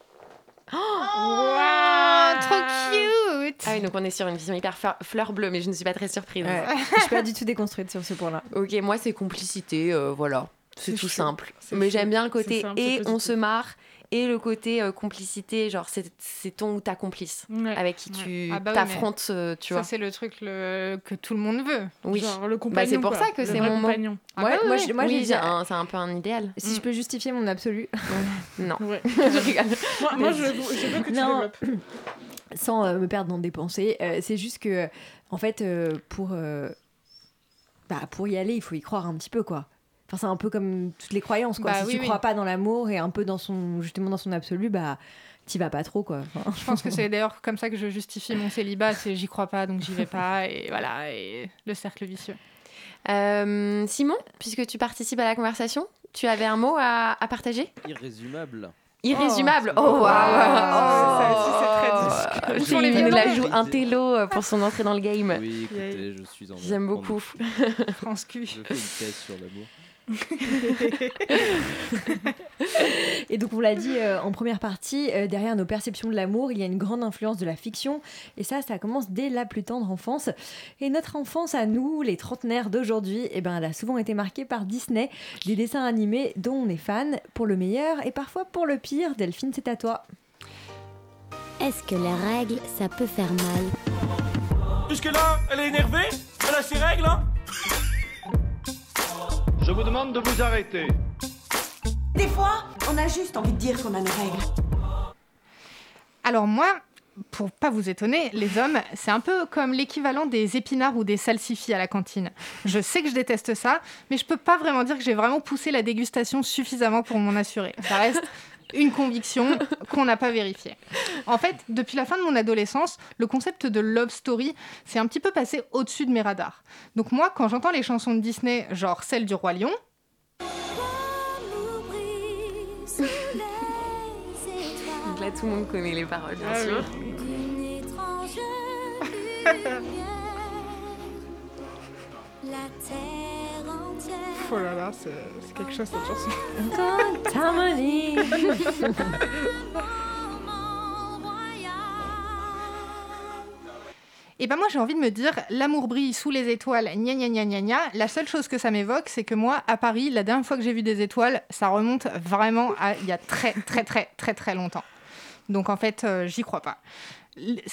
Wow, trop cute Ah oui, donc on est sur une vision hyper fleur, fleur bleue, mais je ne suis pas très surprise. Ouais. Je suis pas du tout déconstruite sur ce point-là. Ok, moi c'est complicité, euh, voilà. C'est tout chou. simple. Mais j'aime bien le côté simple, et on se marre et le côté euh, complicité, genre c'est c'est ton ou ta complice Ouais. avec qui tu Ah bah t'affrontes, euh, tu Ça, vois. c'est le truc le- que tout le monde veut. Oui. Genre le Bah, compagnon. c'est pour quoi. ça que c'est mon compagnon. Ah Ouais, bah moi, oui. je- moi, oui, j'ai c'est dit- un, c'est un peu un idéal. Si je peux justifier mon absolu, <laughs> Non, Ouais. <laughs> je rigole. Moi, moi, je, je veux que tu <laughs> Non. développes. <clears throat> sans euh, me perdre dans des pensées, euh, c'est juste que, en fait, euh, pour, euh, bah, pour y aller, il faut y croire un petit peu, quoi. Enfin, c'est un peu comme toutes les croyances, quoi. Bah si oui, tu oui. crois pas dans l'amour et un peu dans son, justement dans son absolu, bah, t'y vas pas trop, quoi. Enfin, Je pense que c'est d'ailleurs comme ça que je justifie mon célibat, c'est j'y crois pas, donc j'y vais pas, et voilà, et le cercle vicieux. Euh, Simon, puisque tu participes à la conversation, tu avais un mot à, à partager? Irrésumable. Irrésumable. Oh, Oh, waouh ça aussi, c'est très Oh, la joue un télo euh, pour son entrée dans le game. Oui, écoutez, je suis en. J'aime beaucoup. France Q. Je fais une thèse sur l'amour. Et donc, on l'a dit euh, en première partie, euh, derrière nos perceptions de l'amour, il y a une grande influence de la fiction. Et ça, ça commence dès la plus tendre enfance. Et notre enfance à nous, les trentenaires d'aujourd'hui, eh ben, elle a souvent été marquée par Disney, des dessins animés dont on est fan, pour le meilleur et parfois pour le pire. Delphine, c'est à toi. Est-ce que les règles, ça peut faire mal? Jusque-là, elle est énervée Elle a ses règles, hein? Je vous demande de vous arrêter. Des fois, on a juste envie de dire qu'on a nos règles. Alors moi, pour pas vous étonner, les hommes, c'est un peu comme l'équivalent des épinards ou des salsifis à la cantine. Je sais que je déteste ça, mais je peux pas vraiment dire que j'ai vraiment poussé la dégustation suffisamment pour m'en assurer. Ça reste une conviction qu'on n'a pas vérifiée. En fait, depuis la fin de mon adolescence, le concept de love story s'est un petit peu passé au-dessus de mes radars. Donc moi, quand j'entends les chansons de Disney, genre celle du Roi Lion, Donc là, tout le monde connaît les paroles, bien Ah sûr. <laughs> La terre entière. Oh là là, c'est quelque chose cette chanson. Et ben moi j'ai envie de me dire l'amour brille sous les étoiles, gna gna gna gna gna. La seule chose que ça m'évoque, c'est que moi à Paris, la dernière fois que j'ai vu des étoiles, ça remonte vraiment à il y a très très très très très longtemps. Donc en fait, euh, j'y crois pas.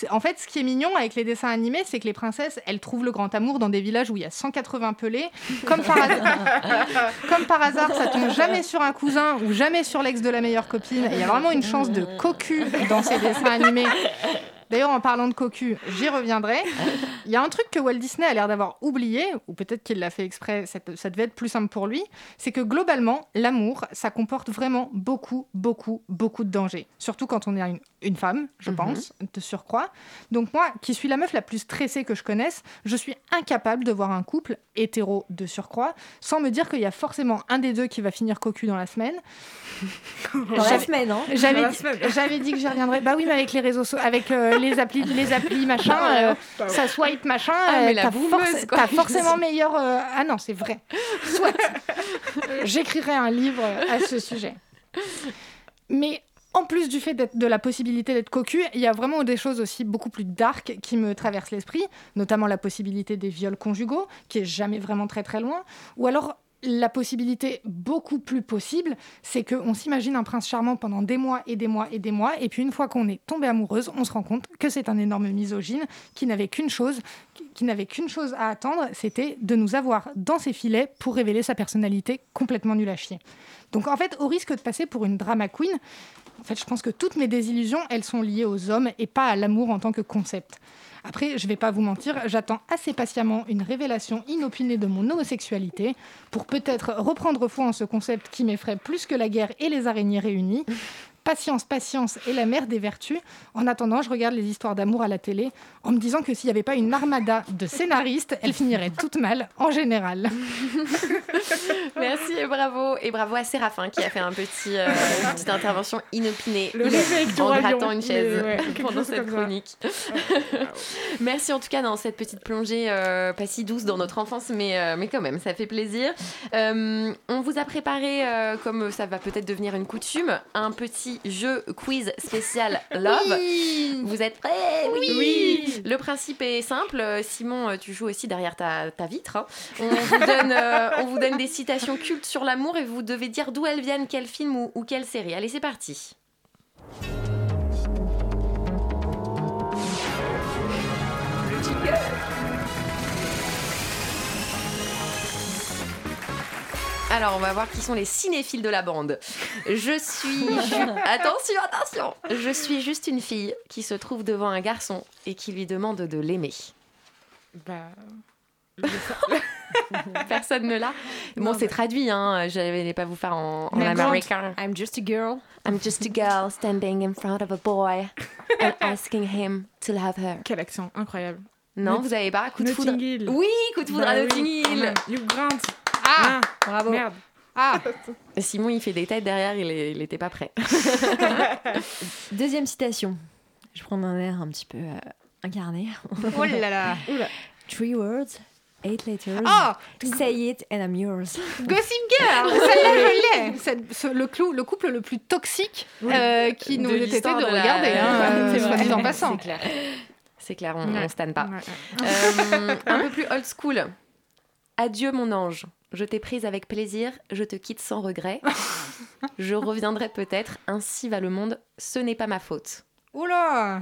En fait, ce qui est mignon avec les dessins animés, c'est que les princesses, elles trouvent le grand amour dans des villages où il y a 180 pelés. Comme par, hasard, <laughs> comme par hasard, ça tombe jamais sur un cousin ou jamais sur l'ex de la meilleure copine. Il y a vraiment une chance de cocu dans ces dessins animés. D'ailleurs, en parlant de cocu, j'y reviendrai. Il y a un truc que Walt Disney a l'air d'avoir oublié, ou peut-être qu'il l'a fait exprès, ça, ça devait être plus simple pour lui, c'est que globalement, l'amour, ça comporte vraiment beaucoup, beaucoup, beaucoup de dangers. Surtout quand on est une, une femme, je Mhm. pense, de surcroît. Donc moi, qui suis la meuf la plus stressée que je connaisse, je suis incapable de voir un couple hétéro de surcroît sans me dire qu'il y a forcément un des deux qui va finir cocu dans la semaine. Dans la semaine, hein dit, j'avais dit que j'y reviendrais. Bah oui, mais avec les réseaux sociaux, avec euh, les applis, les applis machin, euh, ça swipe machin, Ah, euh, t'as, forc- forcément meilleur. euh, Ah non, c'est vrai. Soit. <laughs> J'écrirai un livre à ce sujet. Mais en plus du fait de la possibilité d'être cocu, il y a vraiment des choses aussi beaucoup plus dark qui me traversent l'esprit, notamment la possibilité des viols conjugaux, qui est jamais vraiment très très loin, ou alors la possibilité beaucoup plus possible, c'est qu'on s'imagine un prince charmant pendant des mois et des mois et des mois, et puis une fois qu'on est tombé amoureuse, on se rend compte que c'est un énorme misogyne qui n'avait qu'une chose, qui n'avait qu'une chose à attendre, c'était de nous avoir dans ses filets pour révéler sa personnalité complètement nulle à chier. Donc en fait, au risque de passer pour une drama queen, en fait, je pense que toutes mes désillusions, elles sont liées aux hommes et pas à l'amour en tant que concept. Après, je vais pas vous mentir, j'attends assez patiemment une révélation inopinée de mon homosexualité pour peut-être reprendre foi en ce concept qui m'effraie plus que la guerre et les araignées réunies. Patience, patience est la mère des vertus. En attendant, je regarde les histoires d'amour à la télé en me disant que s'il n'y avait pas une armada de scénaristes, elles finiraient toutes mal en général. <laughs> Merci et bravo. Et bravo à Séraphin qui a fait un petit, euh, une petite intervention inopinée Le en grattant une chaise ouais, <laughs> pendant cette chronique. <laughs> Merci en tout cas dans cette petite plongée euh, pas si douce dans notre enfance, mais, euh, mais quand même, ça fait plaisir. Euh, on vous a préparé, euh, comme ça va peut-être devenir une coutume, un petit jeu quiz spécial <laughs> Love. Vous êtes prêts? Oui. Le principe est simple. Euh, Simon, euh, tu joues aussi derrière ta, ta vitre. hein. On, <laughs> vous donne, euh, on vous donne des citations cultes sur l'amour et vous devez dire d'où elles viennent, quel film ou, ou quelle série. Allez, c'est parti. Alors, on va voir qui sont les cinéphiles de la bande. Je suis. <laughs> Attention, attention Je suis juste une fille qui se trouve devant un garçon et qui lui demande de l'aimer. Bah. <laughs> Personne ne l'a. Bon, c'est traduit, hein. Je n'allais pas vous faire en, en américain. I'm just a girl. I'm just a girl standing in front of a boy <laughs> and asking him to love her. Quel accent incroyable. Non, Not- vous avez pas? Coup de foudre. Hill. Oui, coup de foudre Bah à oui, Notting quand Hill. Hugh Grant. Ah, bravo. Merde. Ah, <laughs> Simon, il fait des têtes derrière, il, est- il était pas prêt. <laughs> Deuxième citation. Je prends un air un petit peu euh, incarné. oh là là. <laughs> Three words, eight letters. Ah Say it and I'm yours. Gossip Girl, celle-là je l'ai. Le, clou- le couple le plus toxique euh, qui De nous était de, la- regarder, hein, euh, C'est en passant. C'est clair. C'est clair, on, Ouais. on stanne pas. Ouais. Euh, un peu plus old school. Adieu mon ange, je t'ai prise avec plaisir, je te quitte sans regret. <laughs> je reviendrai peut-être, ainsi va le monde, ce n'est pas ma faute. Oula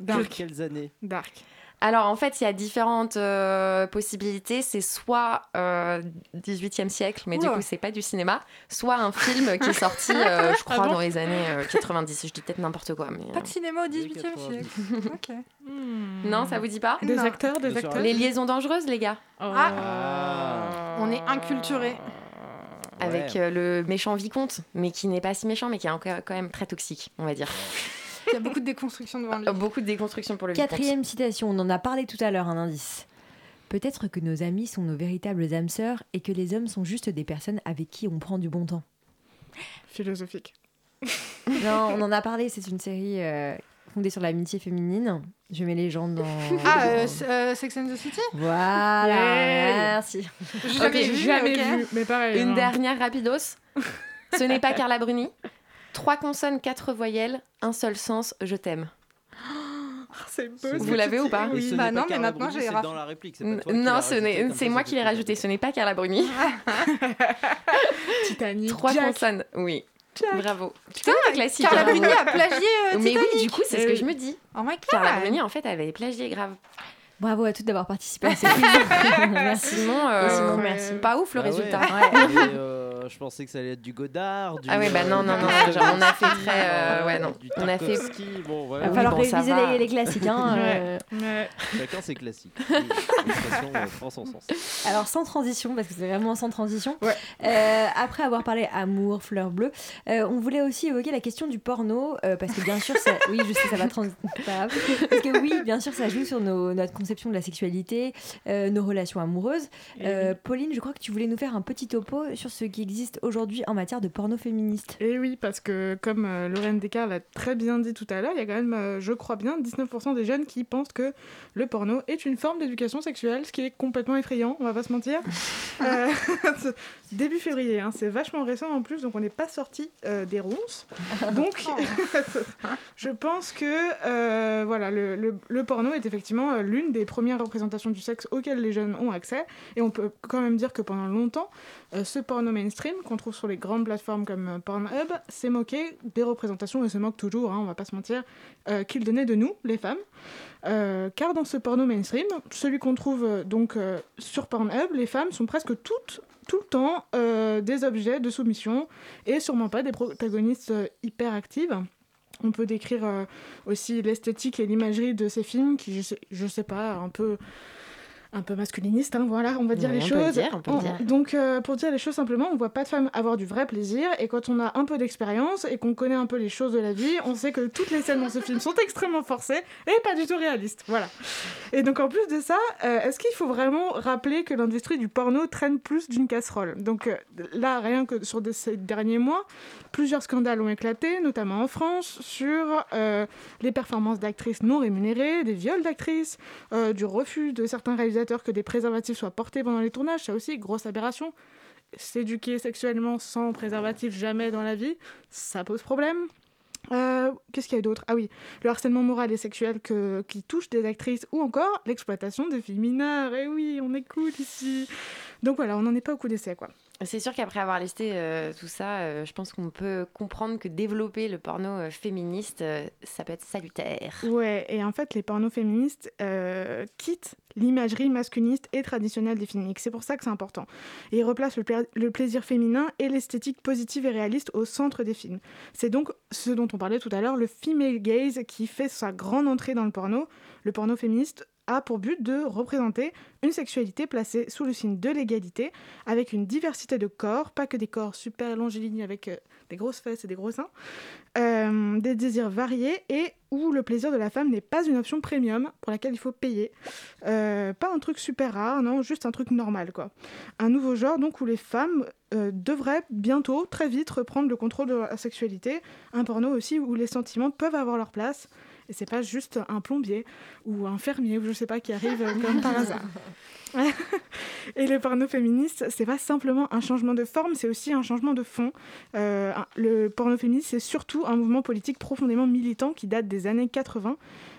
Dark. Quelles années Dark. Alors en fait, il y a différentes euh, possibilités. C'est soit euh, 18e siècle, mais du coup, c'est pas du cinéma, soit un film qui est sorti, <laughs> euh, je crois, Ah bon dans les années euh, 90. Je dis peut-être n'importe quoi, mais. Pas de cinéma au 18e 90. siècle. Ok. euh, Non, ça vous dit pas Des Non. acteurs, des acteurs. Les liaisons dangereuses, les gars. Ah. On est inculturés. Avec Ouais. euh, le méchant vicomte, mais qui n'est pas si méchant, mais qui est encore quand même très toxique, on va dire. Il y a beaucoup de déconstruction devant lui. Beaucoup de déconstruction pour le vicomte. Quatrième citation, on en a parlé tout à l'heure, un indice. Peut-être que nos amis sont nos véritables âmes sœurs et que les hommes sont juste des personnes avec qui on prend du bon temps. Philosophique. Non, on en a parlé, c'est une série euh, fondée sur l'amitié féminine. Je mets les gens dans... Ah, euh, euh, Sex and the City? Voilà, Yeah. merci. Jamais vu, jamais vu, mais pareil. Une hein. dernière rapidos. Ce n'est pas Carla Bruni. Trois consonnes, quatre voyelles, un seul sens, je t'aime. Ah, C'est beau. Vous l'avez ou pas ce Bah non, mais Carla maintenant, Bruni, j'ai c'est raf- dans la réplique. c'est pas toi qui l'as Non, c'est moi qui l'ai rajouté. Ce n'est pas Carla Bruni. <laughs> Titanic. Trois Jack. consonnes, oui. Bravo. Tu Putain, classiques. Carla hein. Bruni a plagié euh, Mais oui, du coup, c'est ce que oui. je me dis. Oh my Carla. Bruni, en fait, elle avait plagié grave. Bravo à toutes d'avoir participé à <laughs> cette. Merci. Simon, euh, merci. Pas ouf le Ah ouais. <laughs> résultat. Euh, je pensais que ça allait être du Godard. Du, Ah ouais, bah non, non, non, genre, on a fait très, euh, euh, ouais, non. Du On a fait- Bon, voilà. Il va falloir bon, réviser va. les, les classiques. Hein, <laughs> euh. Ouais. Chacun ses classiques. Oui, euh, prend son sens. Alors sans transition, parce que c'est vraiment sans transition. Ouais. euh, après avoir parlé amour, fleurs bleues, euh, on voulait aussi évoquer la question du porno, euh, parce que bien sûr, ça, oui, je sais, ça va trans... <laughs> parce que oui, bien sûr, ça joue sur nos- notre conception de la sexualité, euh, nos relations amoureuses. Euh, Pauline, je crois que tu voulais nous faire un petit topo sur ce qui existe aujourd'hui en matière de porno féministe. Et oui, parce que comme euh, Lorraine Descartes l'a très bien dit tout à l'heure, il y a quand même, euh, je crois bien, 19% des jeunes qui pensent que le porno est une forme d'éducation sexuelle, ce qui est complètement effrayant, on va pas se mentir. <laughs> Euh, <laughs> début février, hein, c'est vachement récent en plus, donc on n'est pas sorti euh, des ronces. Donc, <laughs> je pense que euh, voilà, le, le- le porno est effectivement euh, l'une des premières représentations du sexe auxquelles les jeunes ont accès. Et on peut quand même dire que pendant longtemps, euh, ce porno mainstream qu'on trouve sur les grandes plateformes comme euh, Pornhub s'est moqué des représentations et se moque toujours, hein, on va pas se mentir, euh, qu'il donnait de nous, les femmes. Euh, car dans ce porno mainstream, celui qu'on trouve donc sur Pornhub, les femmes sont presque toutes tout le temps des objets de soumission et sûrement pas des protagonistes hyper actives. On peut décrire aussi l'esthétique et l'imagerie de ces films qui, je sais, je sais pas, un peu un peu masculiniste, hein, voilà, on va dire Ouais, les on peut le choses. dire, on peut le dire. Donc, euh, pour dire les choses simplement, on voit pas de femmes avoir du vrai plaisir, et quand on a un peu d'expérience et qu'on connaît un peu les choses de la vie, on sait que toutes les scènes dans ce film sont extrêmement forcées et pas du tout réalistes. Voilà. Et donc, en plus de ça, euh, est-ce qu'il faut vraiment rappeler que l'industrie du porno traîne plus d'une casserole? Donc, euh, là, rien que sur de- ces derniers mois, plusieurs scandales ont éclaté, notamment en France, sur les performances d'actrices non rémunérées, des viols d'actrices, du refus de certains réalisateurs que des préservatifs soient portés pendant les tournages, ça aussi, grosse aberration. S'éduquer sexuellement sans préservatif jamais dans la vie, ça pose problème. Euh, Qu'est-ce qu'il y a d'autre? Ah oui, le harcèlement moral et sexuel que, qui touche des actrices ou encore l'exploitation des filles mineures. Et oui, on écoute ici. Donc voilà, on n'en est pas au coup d'essai, quoi. C'est sûr qu'après avoir listé euh, tout ça, euh, je pense qu'on peut comprendre que développer le porno euh, féministe, ça peut être salutaire. Ouais, et en fait, les pornos féministes quittent l'imagerie masculiniste et traditionnelle des films. C'est pour ça que c'est important. Et ils replacent le, le plaisir féminin et l'esthétique positive et réaliste au centre des films. C'est donc ce dont on parlait tout à l'heure, le female gaze, qui fait sa grande entrée dans le porno. Le porno féministe a pour but de représenter une sexualité placée sous le signe de l'égalité, avec une diversité de corps, pas que des corps super longilignes avec euh, des grosses fesses et des gros seins, euh, des désirs variés et où le plaisir de la femme n'est pas une option premium pour laquelle il faut payer. Euh, pas un truc super rare, non, juste un truc normal, quoi. Un nouveau genre, donc, où les femmes devraient bientôt, très vite, reprendre le contrôle de la sexualité. Un porno aussi où les sentiments peuvent avoir leur place. Et c'est pas juste un plombier ou un fermier ou je sais pas qui arrive euh, comme par hasard. <laughs> Et le porno féministe, c'est pas simplement un changement de forme, c'est aussi un changement de fond. Euh, le porno féministe, c'est surtout un mouvement politique profondément militant qui date des années 80.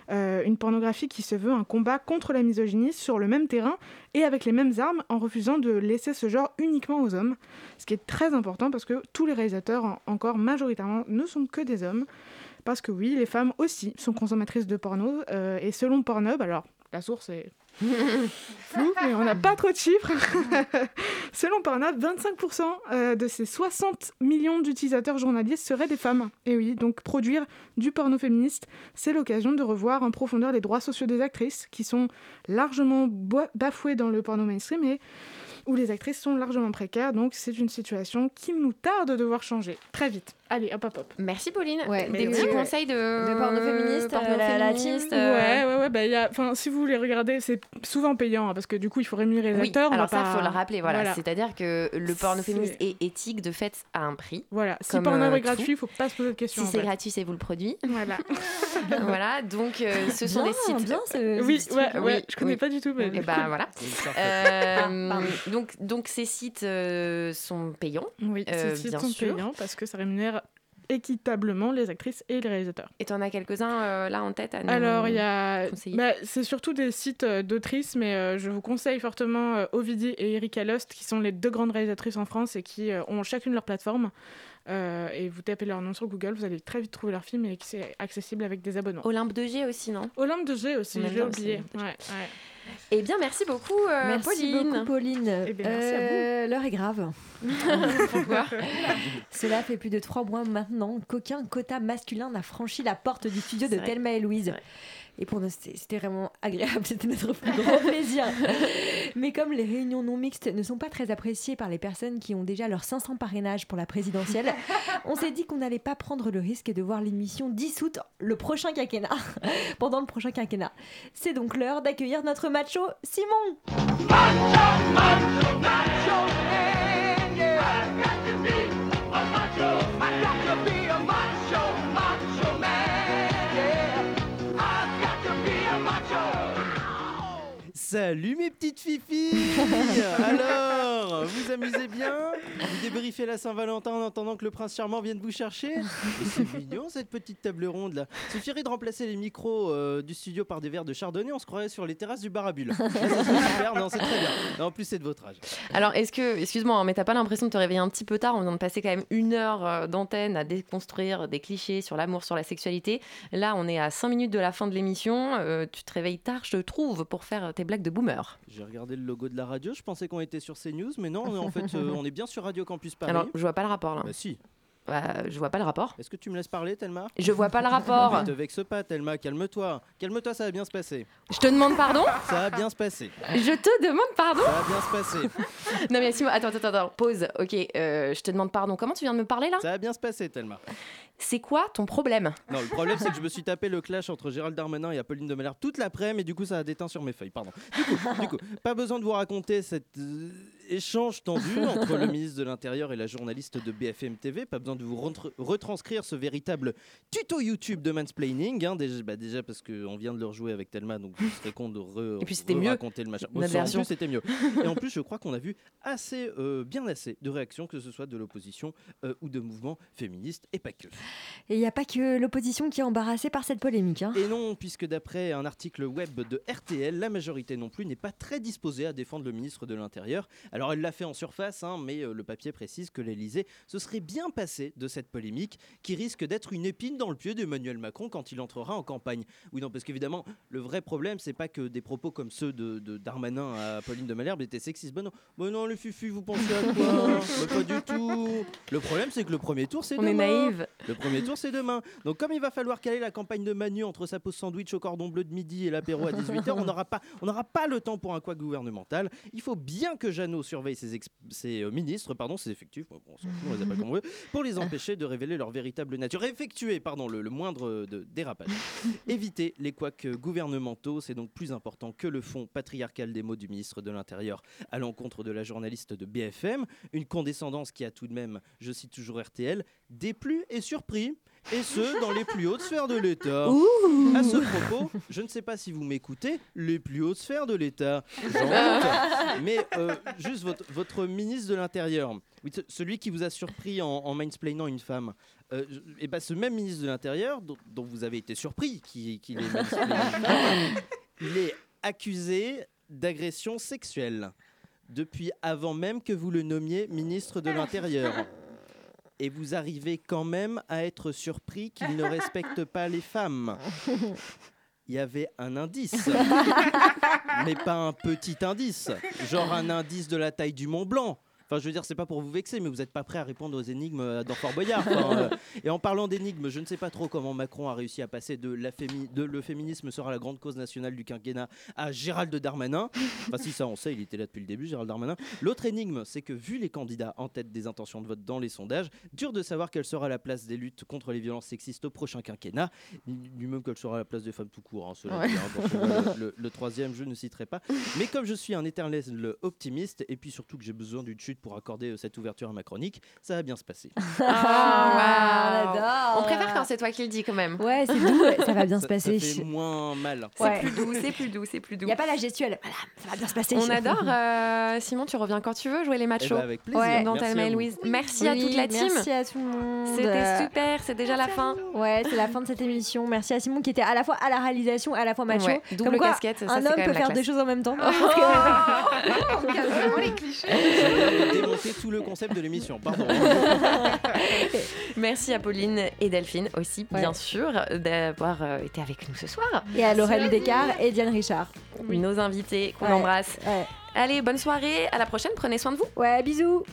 Euh, une pornographie qui se veut un combat contre la misogynie sur le même terrain et avec les mêmes armes en refusant de laisser ce genre uniquement aux hommes. Ce qui est très important parce que tous les réalisateurs, en- encore majoritairement, ne sont que des hommes. Parce que oui, les femmes aussi sont consommatrices de porno. euh, et selon Pornhub, alors la source est <laughs> flou, mais on n'a pas trop de chiffres. <laughs> selon Pornhub, 25% euh, de ces 60 millions d'utilisateurs journaliers seraient des femmes. Et oui, donc produire du porno féministe, c'est l'occasion de revoir en profondeur les droits sociaux des actrices, qui sont largement bafoués dans le porno mainstream et où les actrices sont largement précaires. Donc c'est une situation qu'il nous tarde de voir changer très vite. Allez, hop, hop, hop. Merci Pauline. Ouais, Des petits ouais. conseils de, De porno féministe, porno euh, la- la féministe, euh, Ouais, ouais, ouais. Bah, il y a... enfin, si vous voulez regarder, c'est souvent payant hein, parce que du coup, il faut rémunérer les Oui, acteurs. alors ça, pas- faut le rappeler. Voilà. Voilà. C'est-à-dire que le porno féministe est éthique de fait à un prix. Voilà. Si Comme, Pornhub euh, est gratuit, il faut pas se poser de questions. Si c'est gratuit, c'est vous le produit. <laughs> Voilà. <laughs> voilà, donc euh, ce sont Bien, des sites. bien, ce- Oui, ce ouais, Oui, je connais oui. pas du tout. Mais... Et bah voilà. <laughs> Euh, donc, donc ces sites euh, sont payants. Oui, Euh, ces sites bien sont sûr. payants parce que ça rémunère équitablement les actrices et les réalisateurs. Et tu en as quelques-uns euh, là en tête à nous Alors, il y a. bah, c'est surtout des sites euh, d'autrices, mais euh, je vous conseille fortement euh, Ovidie et Erika Lost, qui sont les deux grandes réalisatrices en France et qui euh, ont chacune leur plateforme. Euh, et vous tapez leur nom sur Google, vous allez très vite trouver leur film et c'est accessible avec des abonnements. Olympe de G aussi, non? Olympe de G aussi, j'ai oublié. Ouais, ouais. Eh bien, merci beaucoup, euh, Merci Pauline. beaucoup, Pauline. Eh bien, merci à vous. Euh, L'heure est grave. <laughs> Pourquoi <laughs> Cela fait plus de trois mois maintenant qu'aucun quota masculin n'a franchi la porte du studio de. Thelma et Louise. Et pour nous, c'était vraiment agréable, c'était notre plus grand plaisir. Mais comme les réunions non mixtes ne sont pas très appréciées par les personnes qui ont déjà leurs 500 parrainages pour la présidentielle, on s'est dit qu'on n'allait pas prendre le risque de voir l'émission dissoute le prochain quinquennat, pendant le prochain quinquennat. C'est donc l'heure d'accueillir notre macho Simon. Salut mes petites fifis <laughs> Alors, vous amusez bien? Vous débriefez la Saint-Valentin en attendant que le prince charmant vienne vous chercher? C'est mignon cette petite table ronde là. Suffirait de remplacer les micros euh, du studio par des verres de chardonnay, on se croirait sur les terrasses du bar à bulles. <laughs> Ah, super, non c'est très bien. Non, en plus c'est de votre âge. Alors, est-ce que, excuse-moi, hein, mais t'as pas l'impression de te réveiller un petit peu tard On vient de passer quand même une heure euh, d'antenne à déconstruire des clichés sur l'amour, sur la sexualité? Là, on est à 5 minutes de la fin de l'émission. Euh, tu te réveilles tard, je trouve, pour faire tes blagues de boomer. J'ai regardé le logo de la radio, je pensais qu'on était sur CNews, mais non, en fait euh, <laughs> on est bien sur Radio Campus Paris. Alors, je vois pas le rapport là. Bah si. Bah, je vois pas le rapport. Est-ce que tu me laisses parler, Thelma? Je vois pas le rapport. <laughs> Ne te vexe pas, Thelma, calme-toi. Calme-toi, ça va bien se passer. Je te demande pardon? Ça va bien se passer. Je te demande pardon? Ça va bien se passer. <laughs> Non mais Simon, attends, attends, attends, pause. Ok, euh, je te demande pardon. Comment tu viens de me parler là? Ça va bien se passer, Thelma. C'est quoi ton problème? Non, le problème, c'est que je me suis tapé le clash entre Gérald Darmanin et Apolline de Malherbe toute l'après-midi, et du coup, ça a déteint sur mes feuilles. Pardon. Du coup, pas besoin de vous raconter cet euh, échange tendu entre le <laughs> ministre de l'Intérieur et la journaliste de BFM TV. Pas besoin de vous retranscrire ce véritable tuto YouTube de mansplaining. hein. déjà, bah, déjà parce qu'on vient de le rejouer avec Thelma, donc je serais con de re- Et puis c'était mieux, raconter le machin. notre en version. plus, c'était mieux. <laughs> Et en plus, je crois qu'on a vu assez, euh, bien assez de réactions, que ce soit de l'opposition euh, ou de mouvements féministes, et pas que. Et il n'y a pas que l'opposition qui est embarrassée par cette polémique. hein. Et non, puisque d'après un article web de RTL, la majorité non plus n'est pas très disposée à défendre le ministre de l'Intérieur. Alors elle l'a fait en surface, hein, mais euh, le papier précise que l'Elysée se serait bien passé de cette polémique qui risque d'être une épine dans le pied d'Emmanuel Macron quand il entrera en campagne. Oui, non, parce qu'évidemment, le vrai problème, c'est pas que des propos comme ceux de, de Darmanin à Pauline de Malherbe étaient sexistes. Bon non, bon non les fufu, vous pensez à quoi? <laughs> Bah, Pas du tout. Le problème, c'est que le premier tour, c'est On est demain. naïve. Le premier tour, c'est demain. Donc, comme il va falloir caler la campagne de Manu entre sa pause sandwich au cordon bleu de midi et l'apéro à 18h, on n'aura pas, on n'aura pas le temps pour un quoi gouvernemental. Il faut bien que Jeannot surveille ses, euh, ministres, pardon, ses effectifs, bon, on s'en fout, on les appelle comme on veut, pour les empêcher de révéler leur véritable nature. Effectuer, pardon, le, le moindre euh, de, dérapage. <laughs> Éviter les couacs gouvernementaux, c'est donc plus important que le fond patriarcal des mots du ministre de l'Intérieur à l'encontre de la journaliste de BFM. Une condescendance qui a tout de même, je cite toujours RTL, déplu et surpris. Et ce, dans les plus hautes sphères de l'État. Ouh. À ce propos, je ne sais pas si vous m'écoutez, les plus hautes sphères de l'État. J'en doute. Mais euh, juste votre, votre ministre de l'Intérieur, oui, celui qui vous a surpris en, en mansplainant une femme, euh, et ben ce même ministre de l'Intérieur, dont, dont vous avez été surpris qu'il femme, <laughs> il est accusé d'agression sexuelle depuis avant même que vous le nommiez ministre de l'Intérieur. Et vous arrivez quand même à être surpris qu'il ne respecte pas les femmes. Il y avait un indice, <laughs> mais pas un petit indice, genre un indice de la taille du Mont Blanc. Enfin, je veux dire, c'est pas pour vous vexer, mais vous n'êtes pas prêt à répondre aux énigmes euh, dans Fort Boyard. <laughs> Enfin, euh, et en parlant d'énigmes, je ne sais pas trop comment Macron a réussi à passer de, la fémi- de le féminisme sera la grande cause nationale du quinquennat à Gérald Darmanin. Enfin, si ça on sait, il était là depuis le début, Gérald Darmanin. L'autre énigme, c'est que vu les candidats en tête des intentions de vote dans les sondages, dur de savoir quelle sera la place des luttes contre les violences sexistes au prochain quinquennat, ni même quelle sera la place des femmes tout court. hein, cela Ouais. dit, hein, voilà, <laughs> le, le troisième, je ne citerai pas. Mais comme je suis un éternel optimiste, et puis surtout que j'ai besoin d'une chute minutes pour accorder euh, cette ouverture à ma chronique. Ça va bien se passer. <laughs> Ah, on adore. On préfère quand c'est toi qui le dis quand même. Ouais, c'est doux, ça va bien <laughs> se passer. Ça fait moins mal. C'est Ouais. plus doux, c'est plus doux, c'est plus doux. Il n'y a pas la gestuelle. Voilà, ça va bien se passer. On adore. euh, Simon, tu reviens quand tu veux jouer les Eh machos. ben, avec plaisir. Ouais. Dans Merci à. Louise. Merci à toute la team. Merci à tout le monde. C'était super, c'est déjà la fin. Ouais, c'est la fin de cette émission. Merci à Simon qui était à la fois à la réalisation et à la fois macho. Ouais, double Comme quoi, casquette, ça, un c'est quand homme même peut faire classe. deux choses en même temps. <laughs> On casse vraiment les clichés. Démonter tout le concept de l'émission. Pardon. <laughs> Merci à Pauline et Delphine aussi, Ouais. bien sûr, d'avoir euh, été avec nous ce soir. et à Laurel Descartes et Diane Richard. Nos invités qu'on Ouais. embrasse. Ouais. Allez, bonne soirée, à la prochaine, prenez soin de vous. Ouais, bisous.